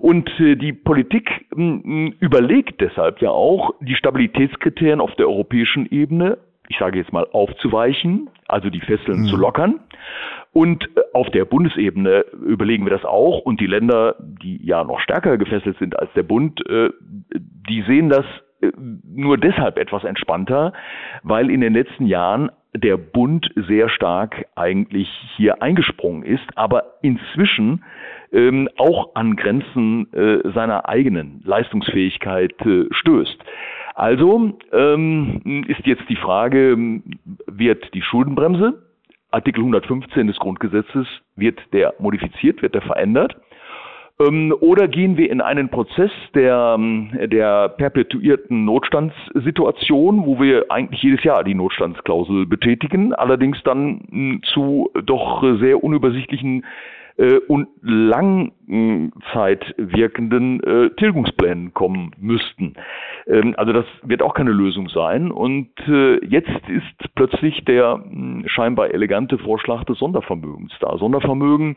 Speaker 5: Und äh, die Politik äh, überlegt deshalb ja auch, die Stabilitätskriterien auf der europäischen Ebene, ich sage jetzt mal, aufzuweichen, also die Fesseln mhm. zu lockern und äh, auf der Bundesebene überlegen wir das auch. Und die Länder, die ja noch stärker gefesselt sind als der Bund, äh, die sehen das äh, nur deshalb etwas entspannter, weil in den letzten Jahren der Bund sehr stark eigentlich hier eingesprungen ist, aber inzwischen ähm, auch an Grenzen äh, seiner eigenen Leistungsfähigkeit äh, stößt. Also ähm, ist jetzt die Frage, wird die Schuldenbremse Artikel 115 des Grundgesetzes, wird der modifiziert, wird der verändert? Ähm, oder gehen wir in einen Prozess der, der perpetuierten Notstandssituation, wo wir eigentlich jedes Jahr die Notstandsklausel betätigen, allerdings dann zu doch sehr unübersichtlichen äh, und langzeit wirkenden äh, Tilgungsplänen kommen müssten. Ähm, also das wird auch keine Lösung sein. Und äh, jetzt ist plötzlich der mh, hm, scheinbar elegante Vorschlag des Sondervermögens da. Sondervermögen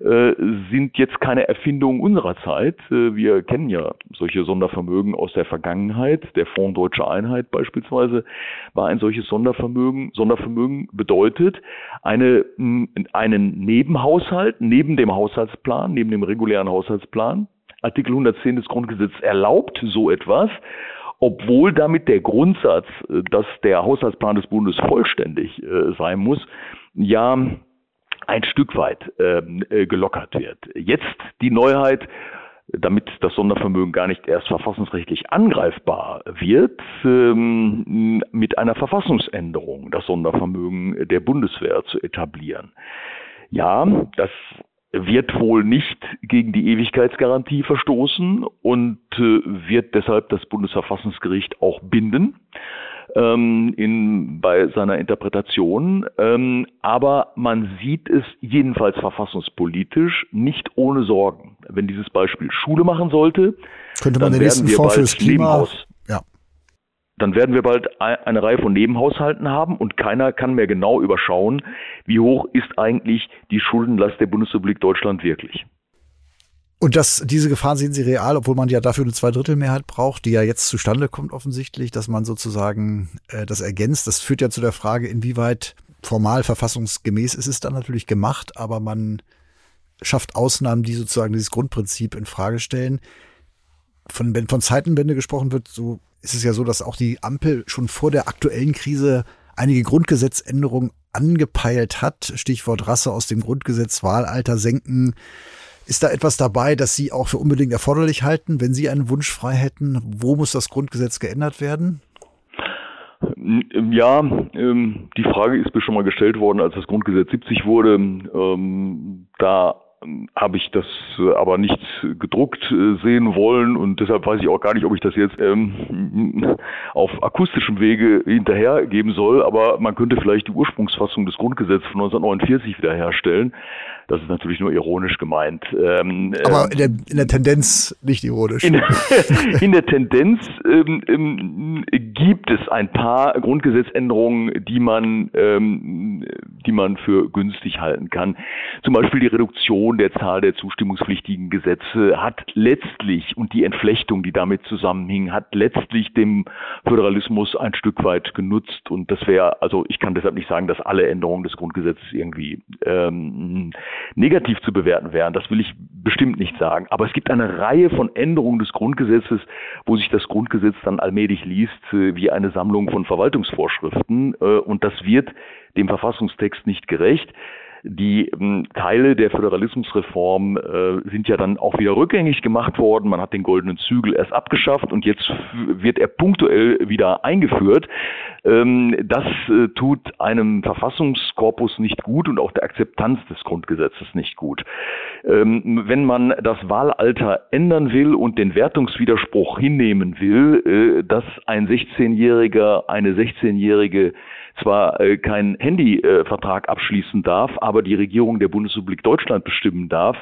Speaker 5: äh, sind jetzt keine Erfindung unserer Zeit. Äh, wir kennen ja solche Sondervermögen aus der Vergangenheit. Der Fonds Deutsche Einheit beispielsweise war ein solches Sondervermögen. Sondervermögen bedeutet eine, einen Nebenhaushalt neben dem Haushaltsplan, neben dem regulären Haushaltsplan. Artikel 110 des Grundgesetzes erlaubt so etwas, obwohl damit der Grundsatz, äh, dass der Haushaltsplan des Bundes vollständig sein muss, ja ein Stück weit ähm, äh, gelockert wird. Jetzt die Neuheit, damit das Sondervermögen gar nicht erst verfassungsrechtlich angreifbar wird, ähm, mit einer Verfassungsänderung das Sondervermögen der Bundeswehr zu etablieren. Ja, das wird wohl nicht gegen die Ewigkeitsgarantie verstoßen und äh, wird deshalb das Bundesverfassungsgericht auch binden ähm, in, bei seiner Interpretation. Ähm, aber man sieht es jedenfalls verfassungspolitisch nicht ohne Sorgen. Wenn dieses Beispiel Schule machen sollte,
Speaker 1: könnte man den nächsten Fonds fürs Klima
Speaker 5: Nebenhaus. Dann werden wir bald eine Reihe von Nebenhaushalten haben und keiner kann mehr genau überschauen, wie hoch ist eigentlich die Schuldenlast der Bundesrepublik Deutschland wirklich.
Speaker 1: Und das, diese Gefahren sehen Sie real, obwohl man ja dafür eine Zweidrittelmehrheit braucht, die ja jetzt zustande kommt offensichtlich, dass man sozusagen äh, das ergänzt. Das führt ja zu der Frage, inwieweit formal verfassungsgemäß ist es dann natürlich gemacht, aber man schafft Ausnahmen, die sozusagen dieses Grundprinzip in Frage stellen. Von, wenn von Zeitenwende gesprochen wird, so ist es ja so, dass auch die Ampel schon vor der aktuellen Krise einige Grundgesetzänderungen angepeilt hat. Stichwort Rasse aus dem Grundgesetz, Wahlalter senken, ist da etwas dabei, das Sie auch für unbedingt erforderlich halten, wenn Sie einen Wunsch frei hätten? Wo muss das Grundgesetz geändert werden?
Speaker 5: Ja, ähm, die Frage ist mir schon mal gestellt worden, als das Grundgesetz 70 wurde. Ähm, da habe ich das äh, aber nicht gedruckt äh, sehen wollen und deshalb weiß ich auch gar nicht, ob ich das jetzt ähm, auf akustischem Wege hinterhergeben soll, aber man könnte vielleicht die Ursprungsfassung des Grundgesetzes von 1949 wiederherstellen. Das ist natürlich nur ironisch gemeint.
Speaker 1: Ähm, aber in der, in der, Tendenz nicht ironisch.
Speaker 5: In, in der Tendenz ähm, ähm, gibt es ein paar Grundgesetzänderungen, die man, ähm, die man für günstig halten kann. Zum Beispiel die Reduktion Reduktion der Zahl der zustimmungspflichtigen Gesetze hat letztlich und die Entflechtung, die damit zusammenhing, hat letztlich dem Föderalismus ein Stück weit genutzt. Und das wäre, also ich kann deshalb nicht sagen, dass alle Änderungen des Grundgesetzes irgendwie ähm, negativ zu bewerten wären. Das will ich bestimmt nicht sagen. Aber es gibt eine Reihe von Änderungen des Grundgesetzes, wo sich das Grundgesetz dann allmählich liest äh, wie eine Sammlung von Verwaltungsvorschriften. Äh, und das wird dem Verfassungstext nicht gerecht. Die ähm, Teile der Föderalismusreform äh, sind ja dann auch wieder rückgängig gemacht worden. Man hat den goldenen Zügel erst abgeschafft und jetzt wird er punktuell wieder eingeführt. Ähm, das äh, tut einem Verfassungskorpus nicht gut und auch der Akzeptanz des Grundgesetzes nicht gut. Ähm, wenn man das Wahlalter ändern will und den Wertungswiderspruch hinnehmen will, äh, dass ein 16-Jähriger, eine 16-Jährige zwar äh, keinen Handyvertrag abschließen darf, aber die Regierung der Bundesrepublik Deutschland bestimmen darf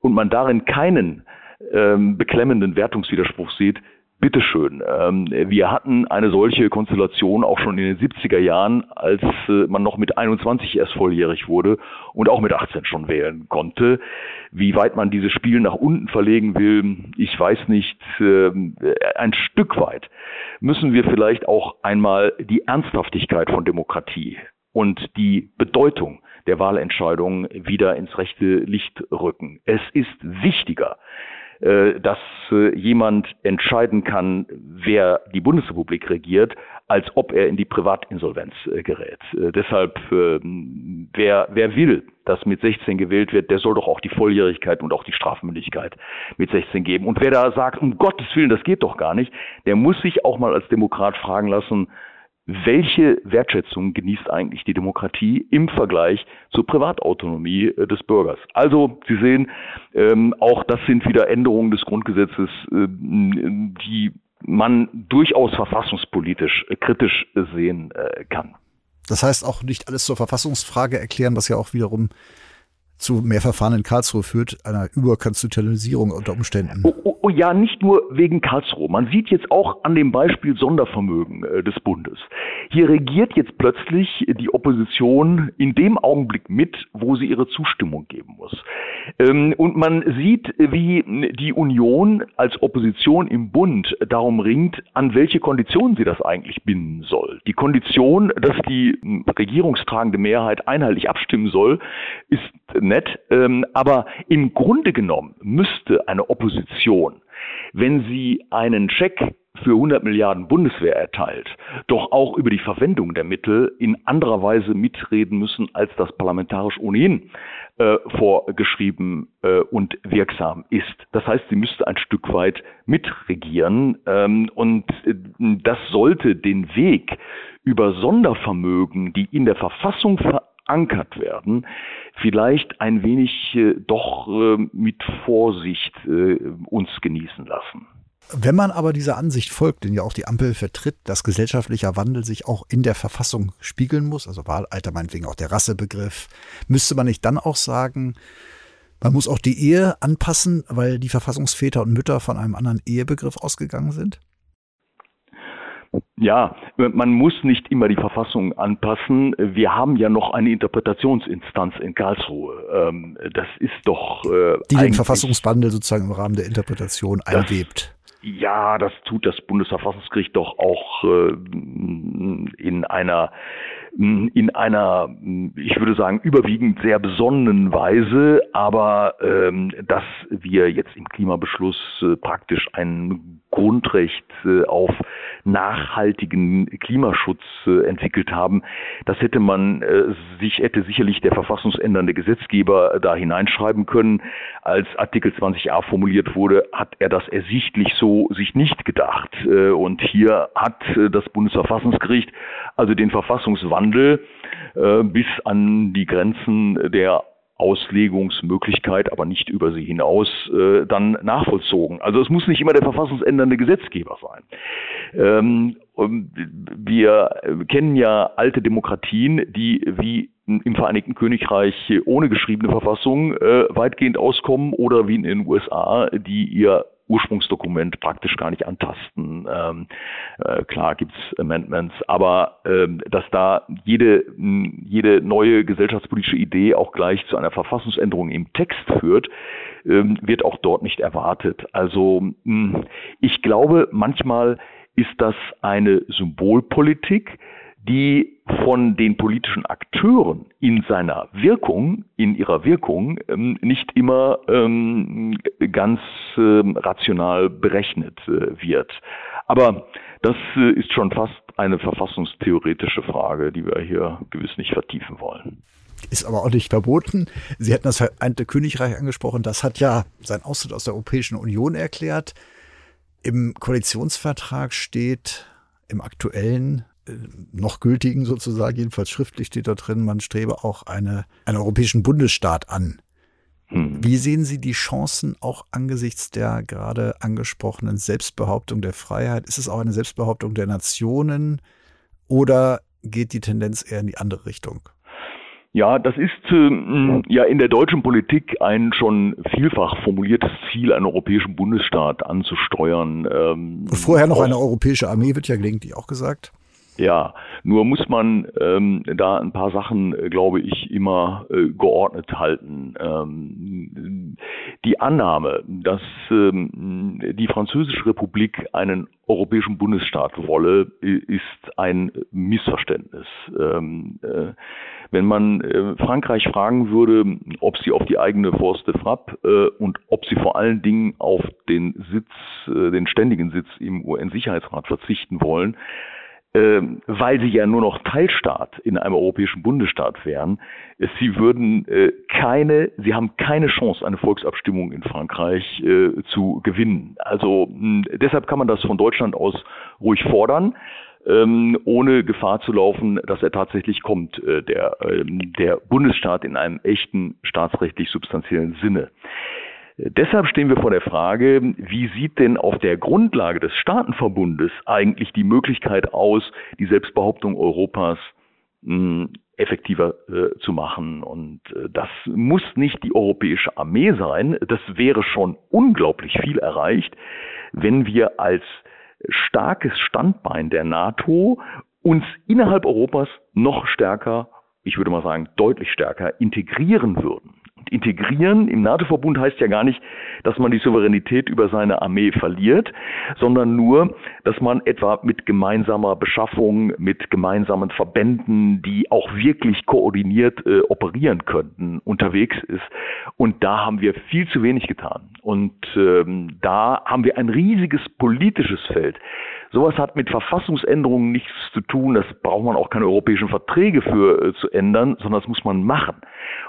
Speaker 5: und man darin keinen ähm, beklemmenden Wertungswiderspruch sieht, Bitteschön. Ähm, wir hatten eine solche Konstellation auch schon in den 70er Jahren, als äh, man noch mit 21 erst volljährig wurde und auch mit 18 schon wählen konnte. Wie weit man dieses Spiel nach unten verlegen will, ich weiß nicht. Äh, ein Stück weit müssen wir vielleicht auch einmal die Ernsthaftigkeit von Demokratie und die Bedeutung der Wahlentscheidung wieder ins rechte Licht rücken. Es ist wichtiger, dass äh, jemand entscheiden kann, wer die Bundesrepublik regiert, als ob er in die Privatinsolvenz äh, gerät. Deshalb, ähm, wer, wer will, dass mit 16 gewählt wird, der soll doch auch die Volljährigkeit und auch die Strafmündigkeit mit 16 geben. Und wer da sagt, um Gottes Willen, das geht doch gar nicht, der muss sich auch mal als Demokrat fragen lassen, welche Wertschätzung genießt eigentlich die Demokratie im Vergleich zur Privatautonomie äh, des Bürgers. Also, Sie sehen, ähm, auch das sind wieder Änderungen des Grundgesetzes, äh, die man durchaus verfassungspolitisch äh, kritisch sehen äh, kann.
Speaker 1: Das heißt auch nicht alles zur Verfassungsfrage erklären, was ja auch wiederum zu mehr Verfahren in Karlsruhe führt, einer Überkonstitutionalisierung unter Umständen.
Speaker 5: Oh, oh, oh, ja, nicht nur wegen Karlsruhe. Man sieht jetzt auch an dem Beispiel Sondervermögen äh, des Bundes. Hier regiert jetzt plötzlich die Opposition in dem Augenblick mit, wo sie ihre Zustimmung geben muss. Ähm, und man sieht, wie die Union als Opposition im Bund darum ringt, an welche Konditionen sie das eigentlich binden soll. Die Kondition, dass die regierungstragende Mehrheit einheitlich abstimmen soll, ist nett, ähm, aber im Grunde genommen müsste eine Opposition, wenn sie einen Scheck für 100 Milliarden Bundeswehr erteilt, doch auch über die Verwendung der Mittel in anderer Weise mitreden müssen, als das parlamentarisch ohnehin äh, vorgeschrieben äh, und wirksam ist. Das heißt, sie müsste ein Stück weit mitregieren ähm, und äh, das sollte den Weg über Sondervermögen, die in der Verfassung verankert werden, vielleicht ein wenig äh, doch äh, mit Vorsicht äh, uns genießen lassen.
Speaker 1: Wenn man aber dieser Ansicht folgt, den ja auch die Ampel vertritt, dass gesellschaftlicher Wandel sich auch in der Verfassung spiegeln muss, also Wahlalter meinetwegen auch der Rassebegriff, müsste man nicht dann auch sagen, man muss auch die Ehe anpassen, weil die Verfassungsväter und Mütter von einem anderen Ehebegriff ausgegangen sind?
Speaker 5: Ja, man muss nicht immer die Verfassung anpassen. Wir haben ja noch eine Interpretationsinstanz in Karlsruhe. Ähm, das ist doch.
Speaker 1: Äh, die den Verfassungswandel sozusagen im Rahmen der Interpretation einwebt.
Speaker 5: Ja, das tut das Bundesverfassungsgericht doch auch äh, in einer in einer, ich würde sagen, überwiegend sehr besonnenen Weise, aber ähm, dass wir jetzt im Klimabeschluss äh, praktisch ein Grundrecht äh, auf nachhaltigen Klimaschutz äh, entwickelt haben. Das hätte man äh, sich, hätte sicherlich der verfassungsändernde Gesetzgeber da hineinschreiben können. Als Artikel 20a formuliert wurde, hat er das ersichtlich so sich nicht gedacht. Und hier hat das Bundesverfassungsgericht also den Verfassungswandel bis an die Grenzen der Auslegungsmöglichkeit, aber nicht über sie hinaus, äh, dann nachvollzogen. Also es muss nicht immer der verfassungsändernde Gesetzgeber sein. Ähm, wir kennen ja alte Demokratien, die wie im Vereinigten Königreich ohne geschriebene Verfassung äh, weitgehend auskommen oder wie in den USA, die ihr Ursprungsdokument praktisch gar nicht antasten. Ähm, äh, klar gibt's Amendments, aber ähm, dass da jede, jede neue gesellschaftspolitische Idee auch gleich zu einer Verfassungsänderung im Text führt, ähm, wird auch dort nicht erwartet. Also mh, ich glaube, manchmal ist das eine Symbolpolitik, die von den politischen Akteuren in seiner Wirkung, in ihrer Wirkung ähm, nicht immer ähm, ganz ähm, rational berechnet äh, wird. Aber das äh, ist schon fast eine verfassungstheoretische Frage, die wir hier gewiss nicht vertiefen wollen.
Speaker 1: Ist aber auch nicht verboten. Sie hatten das Vereinigte Königreich angesprochen. Das hat ja sein Austritt aus der Europäischen Union erklärt. Im Koalitionsvertrag steht im aktuellen noch gültigen sozusagen, jedenfalls schriftlich steht da drin, man strebe auch eine, einen europäischen Bundesstaat an. Hm. Wie sehen Sie die Chancen auch angesichts der gerade angesprochenen Selbstbehauptung der Freiheit? Ist es auch eine Selbstbehauptung der Nationen oder geht die Tendenz eher in die andere Richtung?
Speaker 5: Ja, das ist äh, ja in der deutschen Politik ein schon vielfach formuliertes Ziel, einen europäischen Bundesstaat anzusteuern.
Speaker 1: Ähm, Und vorher noch eine europäische Armee, wird ja gelegentlich auch gesagt.
Speaker 5: Ja, nur muss man ähm, da ein paar Sachen, äh, glaube ich, immer äh, geordnet halten. Ähm, die Annahme, dass ähm, die Französische Republik einen europäischen Bundesstaat wolle, ist ein Missverständnis. Ähm, äh, wenn man äh, Frankreich fragen würde, ob sie auf die eigene Force de Frappe äh, und ob sie vor allen Dingen auf den Sitz, äh, den ständigen Sitz im UN-Sicherheitsrat verzichten wollen, weil sie ja nur noch Teilstaat in einem europäischen Bundesstaat wären. Sie würden äh, keine, sie haben keine Chance, eine Volksabstimmung in Frankreich äh, zu gewinnen. Also mh, deshalb kann man das von Deutschland aus ruhig fordern. Ähm, ohne Gefahr zu laufen, dass er tatsächlich kommt, äh, der, äh, der Bundesstaat in einem echten staatsrechtlich substanziellen Sinne. Deshalb stehen wir vor der Frage, wie sieht denn auf der Grundlage des Staatenverbundes eigentlich die Möglichkeit aus, die Selbstbehauptung Europas mh, hm, effektiver äh, zu machen. Und äh, das muss nicht die europäische Armee sein. Das wäre schon unglaublich viel erreicht, wenn wir als starkes Standbein der NATO uns innerhalb Europas noch stärker, ich würde mal sagen, deutlich stärker integrieren würden integrieren im NATO-Verbund heißt ja gar nicht, dass man die Souveränität über seine Armee verliert, sondern nur, dass man etwa mit gemeinsamer Beschaffung, mit gemeinsamen Verbänden, die auch wirklich koordiniert äh, operieren könnten, unterwegs ist. Und da haben wir viel zu wenig getan. Und ähm, da haben wir ein riesiges politisches Feld. Sowas hat mit Verfassungsänderungen nichts zu tun. Das braucht man auch keine europäischen Verträge für äh, zu ändern, sondern das muss man machen.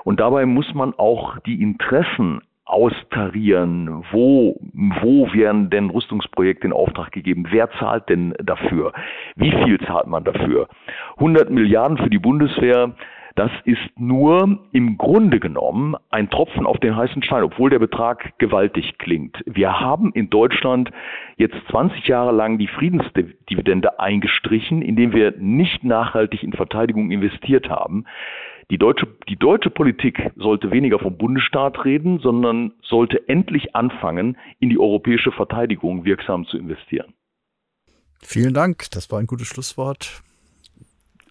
Speaker 5: Und dabei muss man auch die Interessen austarieren, wo, wo werden denn Rüstungsprojekte in Auftrag gegeben, wer zahlt denn dafür, wie viel zahlt man dafür. 100 Milliarden für die Bundeswehr, das ist nur im Grunde genommen ein Tropfen auf den heißen Stein, obwohl der Betrag gewaltig klingt. Wir haben in Deutschland jetzt 20 Jahre lang die Friedensdividende eingestrichen, indem wir nicht nachhaltig in Verteidigung investiert haben. Die deutsche, die deutsche Politik sollte weniger vom Bundesstaat reden, sondern sollte endlich anfangen, in die europäische Verteidigung wirksam zu investieren.
Speaker 1: Vielen Dank, das war ein gutes Schlusswort.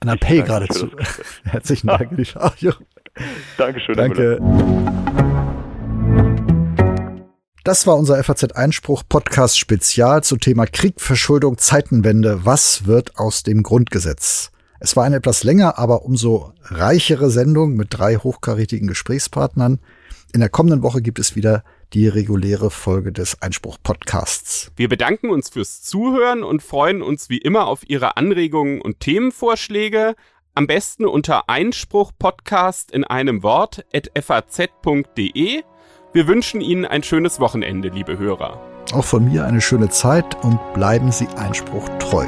Speaker 1: Ein Appell geradezu. Herzlichen Dank. Ach, jo.
Speaker 5: Dankeschön.
Speaker 1: Danke. Das war unser FAZ-Einspruch-Podcast Spezial zum Thema Krieg, Verschuldung, Zeitenwende. Was wird aus dem Grundgesetz? Es war eine etwas länger, aber umso reichere Sendung mit drei hochkarätigen Gesprächspartnern. In der kommenden Woche gibt es wieder die reguläre Folge des Einspruch-Podcasts.
Speaker 2: Wir bedanken uns fürs Zuhören und freuen uns wie immer auf Ihre Anregungen und Themenvorschläge. Am besten unter Einspruch-Podcast in einem Wort at faz.de. Wir wünschen Ihnen ein schönes Wochenende, liebe Hörer.
Speaker 1: Auch von mir eine schöne Zeit und bleiben Sie Einspruch treu.